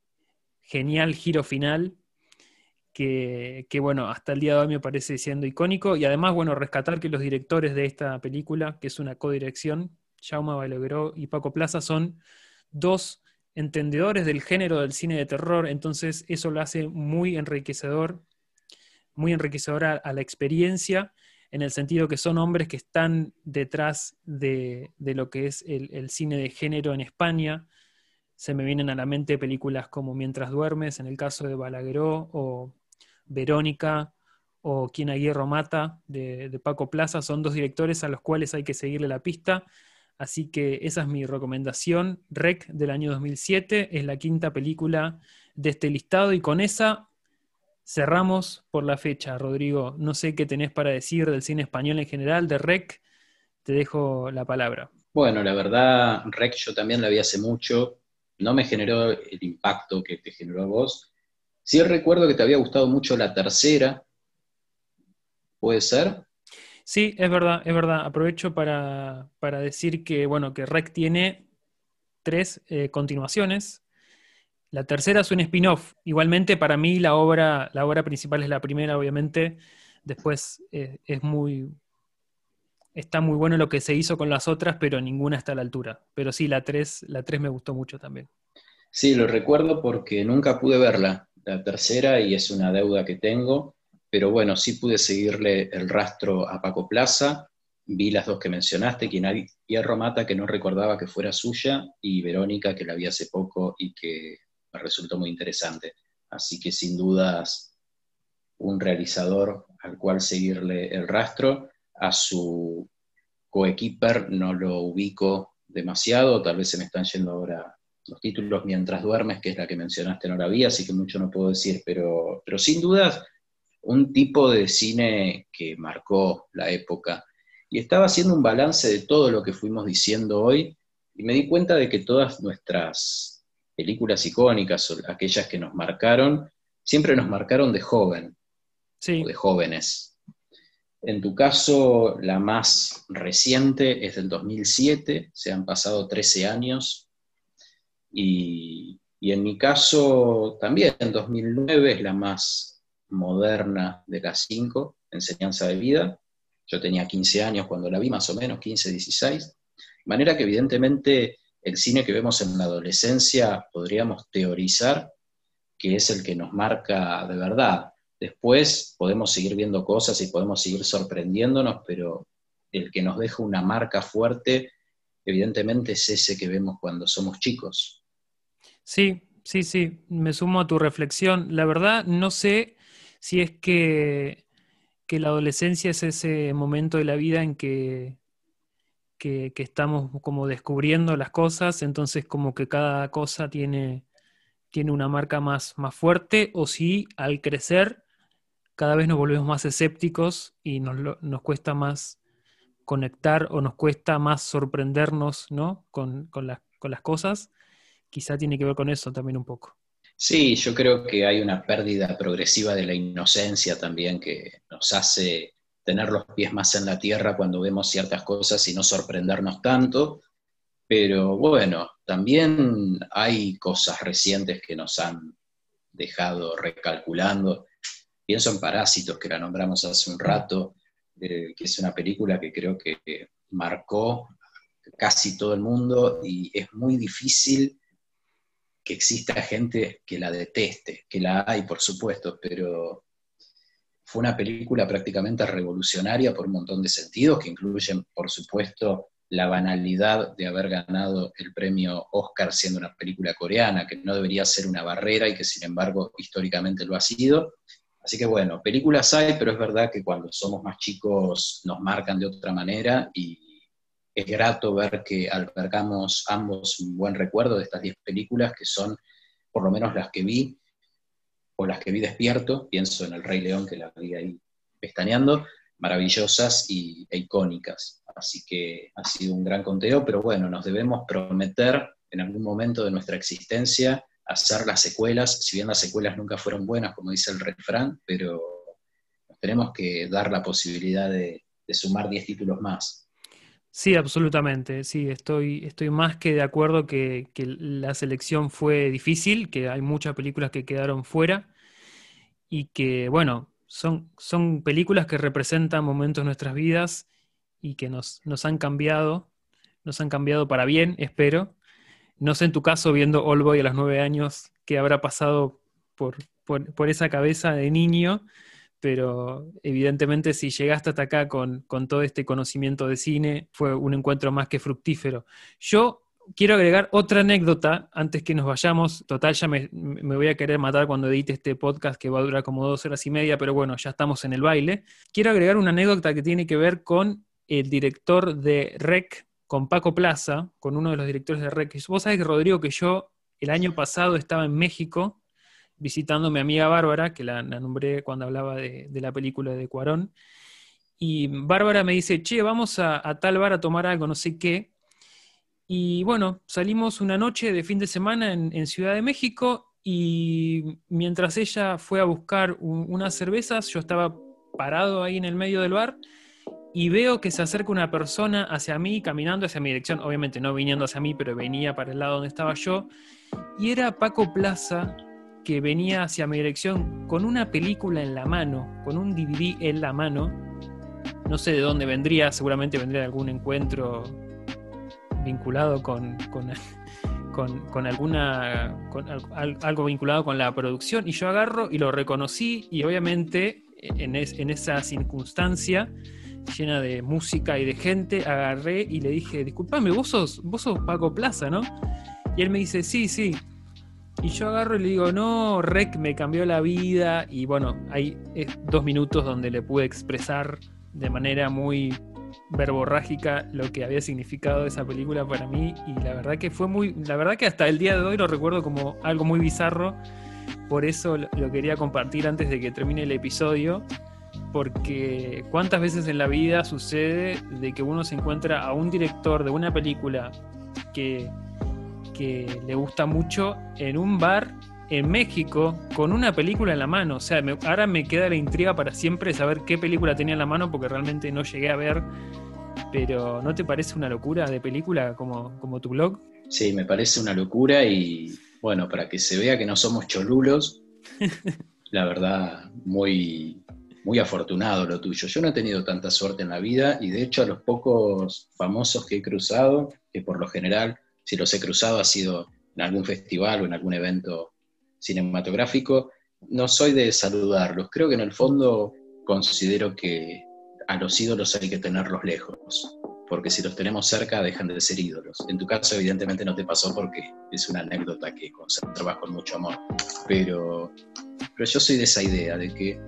genial giro final que, bueno, hasta el día de hoy me parece siendo icónico. Y además, bueno, rescatar que los directores de esta película, que es una codirección, Jaume Balagueró y Paco Plaza, son dos entendedores del género del cine de terror, entonces eso lo hace muy enriquecedor, muy enriquecedor a, la experiencia, en el sentido que son hombres que están detrás de, lo que es el, cine de género en España. Se me vienen a la mente películas como Mientras duermes, en el caso de Balagueró, o Verónica o Quien a Hierro Mata de, Paco Plaza, son dos directores a los cuales hay que seguirle la pista. Así que esa es mi recomendación. Rec del año 2007 es la quinta película de este listado y con esa cerramos por la fecha. Rodrigo, no sé qué tenés para decir del cine español en general, de Rec. Te dejo la palabra. Bueno, la verdad, Rec yo también la vi hace mucho. No me generó el impacto que te generó a vos. Sí recuerdo que te había gustado mucho la tercera. ¿Puede ser? Sí, es verdad, es verdad. Aprovecho para, decir que, bueno, que Rec tiene tres eh, continuaciones. La tercera es un spin-off. Igualmente, para mí, la obra, la obra principal es la primera, obviamente. Después eh, es muy. Está muy bueno lo que se hizo con las otras, pero ninguna está a la altura. Pero sí, la tres, la tres me gustó mucho también. Sí, lo recuerdo porque nunca pude verla, la tercera, y es una deuda que tengo pero bueno, sí pude seguirle el rastro a Paco Plaza, vi las dos que mencionaste, quien Hierro Mata, que no recordaba que fuera suya, y Verónica, que la vi hace poco y que me resultó muy interesante. Así que sin dudas, un realizador al cual seguirle el rastro, a su coequiper no lo ubico demasiado, tal vez se me están yendo ahora los títulos mientras duermes, que es la que mencionaste, no la vi, así que mucho no puedo decir, pero, pero sin dudas un tipo de cine que marcó la época. Y estaba haciendo un balance de todo lo que fuimos diciendo hoy y me di cuenta de que todas nuestras películas icónicas, o aquellas que nos marcaron, siempre nos marcaron de joven, sí. o de jóvenes. En tu caso, la más reciente es del 2007, se han pasado 13 años, y, y en mi caso también, en 2009 es la más moderna de las cinco, enseñanza de vida. Yo tenía 15 años cuando la vi, más o menos, 15, 16. De manera que evidentemente el cine que vemos en la adolescencia podríamos teorizar que es el que nos marca de verdad. Después podemos seguir viendo cosas y podemos seguir sorprendiéndonos, pero el que nos deja una marca fuerte, evidentemente es ese que vemos cuando somos chicos. Sí, sí, sí, me sumo a tu reflexión. La verdad, no sé si es que, la adolescencia es ese momento de la vida en que, que, estamos como descubriendo las cosas, entonces como que cada cosa tiene, tiene una marca más, más fuerte, o si al crecer cada vez nos volvemos más escépticos y nos, nos cuesta más conectar o nos cuesta más sorprendernos ¿no? con, con las cosas, quizá tiene que ver con eso también un poco. Sí, yo creo que hay una pérdida progresiva de la inocencia también que nos hace tener los pies más en la tierra cuando vemos ciertas cosas y no sorprendernos tanto. Pero bueno, también hay cosas recientes que nos han dejado recalculando. Pienso en Parásitos, que la nombramos hace un rato, eh, que es una película que creo que marcó casi todo el mundo y es muy difícil que exista gente que la deteste, que la hay, por supuesto, pero fue una película prácticamente revolucionaria por un montón de sentidos, que incluyen, por supuesto, la banalidad de haber ganado el premio Oscar siendo una película coreana, que no debería ser una barrera y que sin embargo históricamente lo ha sido. Así que bueno, películas hay, pero es verdad que cuando somos más chicos nos marcan de otra manera y es grato ver que albergamos ambos un buen recuerdo de estas 10 películas, que son por lo menos las que vi, o las que vi despierto, pienso en El Rey León, que la vi ahí pestañeando, maravillosas y, e icónicas. Así que ha sido un gran conteo, pero bueno, nos debemos prometer en algún momento de nuestra existencia hacer las secuelas, si bien las secuelas nunca fueron buenas, como dice el refrán, pero tenemos que dar la posibilidad de, de sumar 10 títulos más. Sí, absolutamente. Sí, estoy, estoy más que de acuerdo que, la selección fue difícil, que hay muchas películas que quedaron fuera y que, bueno, son, son películas que representan momentos de nuestras vidas y que nos, nos han cambiado, nos han cambiado para bien, espero. No sé en tu caso, viendo All Boy a los nueve años, qué habrá pasado por, por esa cabeza de niño, pero evidentemente si llegaste hasta acá con, todo este conocimiento de cine, fue un encuentro más que fructífero. Yo quiero agregar otra anécdota antes que nos vayamos. Total, ya me, voy a querer matar cuando edite este podcast que va a durar como dos horas y media, pero bueno, ya estamos en el baile. Quiero agregar una anécdota que tiene que ver con el director de Rec, con Paco Plaza, con uno de los directores de Rex. Vos sabés Rodrigo, que yo el año pasado estaba en México visitando a mi amiga Bárbara, que la, nombré cuando hablaba de, la película de Cuarón. Y Bárbara me dice, che, vamos a, tal bar a tomar algo, no sé qué. Y bueno, salimos una noche de fin de semana en, Ciudad de México y mientras ella fue a buscar unas cervezas, yo estaba parado ahí en el medio del bar y veo que se acerca una persona hacia mí, caminando hacia mi dirección, obviamente no viniendo hacia mí, pero venía para el lado donde estaba yo, y era Paco Plaza que venía hacia mi dirección con una película en la mano, con un DVD en la mano. No sé de dónde vendría, seguramente vendría de algún encuentro vinculado con, con, alguna. Con algo vinculado con la producción. Y yo agarro y lo reconocí, y obviamente en, en esa circunstancia llena de música y de gente, agarré y le dije, disculpame, vos sos, vos sos Paco Plaza, ¿no? Y él me dice, sí, sí. Y yo agarro y le digo, no, Rec me cambió la vida. Y bueno, hay dos minutos donde le pude expresar de manera muy verborrágica lo que había significado esa película para mí. Y la verdad que fue muy, la verdad que hasta el día de hoy lo recuerdo como algo muy bizarro. Por eso lo quería compartir antes de que termine el episodio. Porque cuántas veces en la vida sucede de que uno se encuentra a un director de una película que que le gusta mucho en un bar en México con una película en la mano. O sea, ahora me queda la intriga para siempre saber qué película tenía en la mano porque realmente no llegué a ver. Pero ¿no te parece una locura de película como, como tu blog? Sí, me parece una locura y bueno, para que se vea que no somos cholulos, la verdad, muy, muy afortunado lo tuyo. Yo no he tenido tanta suerte en la vida y de hecho a los pocos famosos que he cruzado, que por lo general si los he cruzado ha sido en algún festival o en algún evento cinematográfico. No soy de saludarlos, creo que en el fondo considero que a los ídolos hay que tenerlos lejos, porque si los tenemos cerca dejan de ser ídolos. En tu caso evidentemente no te pasó porque es una anécdota que conservas con mucho amor, pero, pero yo soy de esa idea de que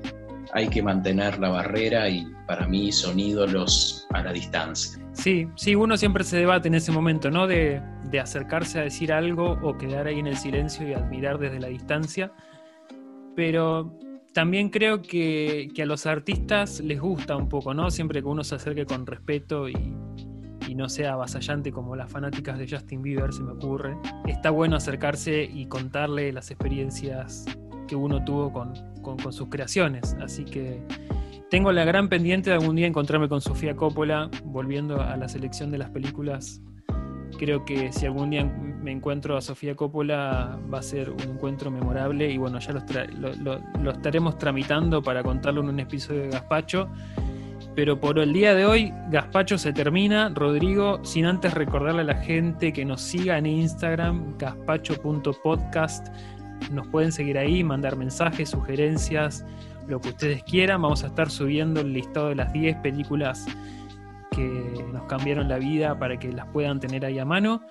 hay que mantener la barrera y para mí son ídolos a la distancia. Sí, sí, uno siempre se debate en ese momento, ¿no? De, acercarse a decir algo o quedar ahí en el silencio y admirar desde la distancia. Pero también creo que, a los artistas les gusta un poco, ¿no? Siempre que uno se acerque con respeto y, no sea avasallante como las fanáticas de Justin Bieber, se me ocurre. Está bueno acercarse y contarle las experiencias que uno tuvo con, con sus creaciones. Así que tengo la gran pendiente de algún día encontrarme con Sofía Coppola, volviendo a la selección de las películas. Creo que si algún día me encuentro a Sofía Coppola va a ser un encuentro memorable y bueno, ya lo, estaremos tramitando para contarlo en un episodio de Gaspacho. Pero por el día de hoy, Gaspacho se termina. Rodrigo, sin antes recordarle a la gente que nos siga en Instagram, gaspacho.podcast. Nos pueden seguir ahí, mandar mensajes, sugerencias, lo que ustedes quieran. Vamos a estar subiendo el listado de las 10 películas que nos cambiaron la vida para que las puedan tener ahí a mano.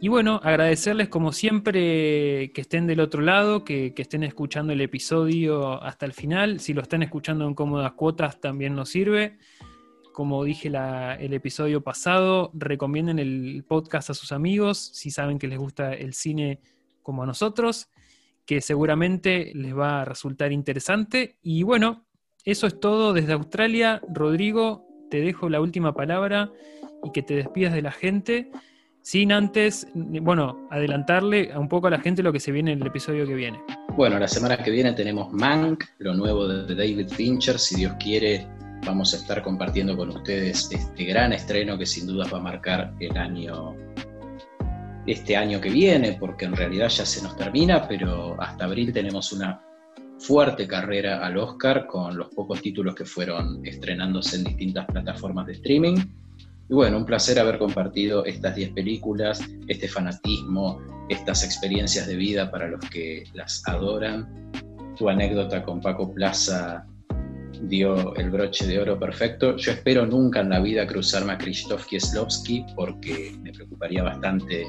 Y bueno, agradecerles como siempre que estén del otro lado, que, estén escuchando el episodio hasta el final. Si lo están escuchando en cómodas cuotas también nos sirve. Como dije el episodio pasado, recomienden el podcast a sus amigos si saben que les gusta el cine como a nosotros que seguramente les va a resultar interesante. Y bueno, eso es todo desde Australia. Rodrigo, te dejo la última palabra y que te despidas de la gente, sin antes, bueno, adelantarle un poco a la gente lo que se viene en el episodio que viene. Bueno, la semana que viene tenemos Mank, lo nuevo de David Fincher, si Dios quiere. Vamos a estar compartiendo con ustedes este gran estreno que sin duda va a marcar el año este año que viene, porque en realidad ya se nos termina, pero hasta abril tenemos una fuerte carrera al Oscar con los pocos títulos que fueron estrenándose en distintas plataformas de streaming. Y bueno, un placer haber compartido estas 10 películas, este fanatismo, estas experiencias de vida para los que las adoran. Tu anécdota con Paco Plaza dio el broche de oro perfecto. Yo espero nunca en la vida cruzarme a Krzysztof Kieslowski porque me preocuparía bastante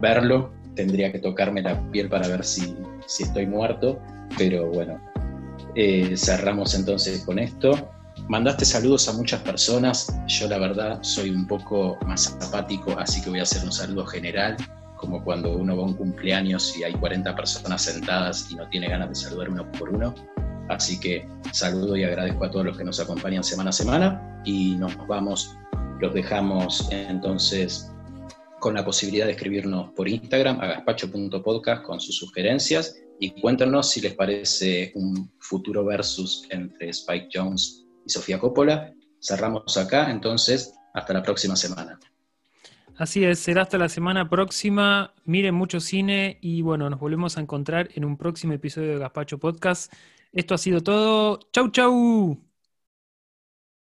verlo. Tendría que tocarme la piel para ver si, estoy muerto. Pero bueno, eh, cerramos entonces con esto. mandaste saludos a muchas personas. Yo la verdad soy un poco más apático, así que voy a hacer un saludo general, como cuando uno va a un cumpleaños y hay 40 personas sentadas y no tiene ganas de saludar uno por uno. Así que saludo y agradezco a todos los que nos acompañan semana a semana y nos vamos, los dejamos entonces con la posibilidad de escribirnos por Instagram a gaspacho.podcast con sus sugerencias y cuéntanos si les parece un futuro versus entre Spike Jones y Sofía Coppola. Cerramos acá, entonces, hasta la próxima semana. Así es, será hasta la semana próxima. Miren mucho cine y bueno, nos volvemos a encontrar en un próximo episodio de Gaspacho Podcast. Esto ha sido todo. Chau, chau.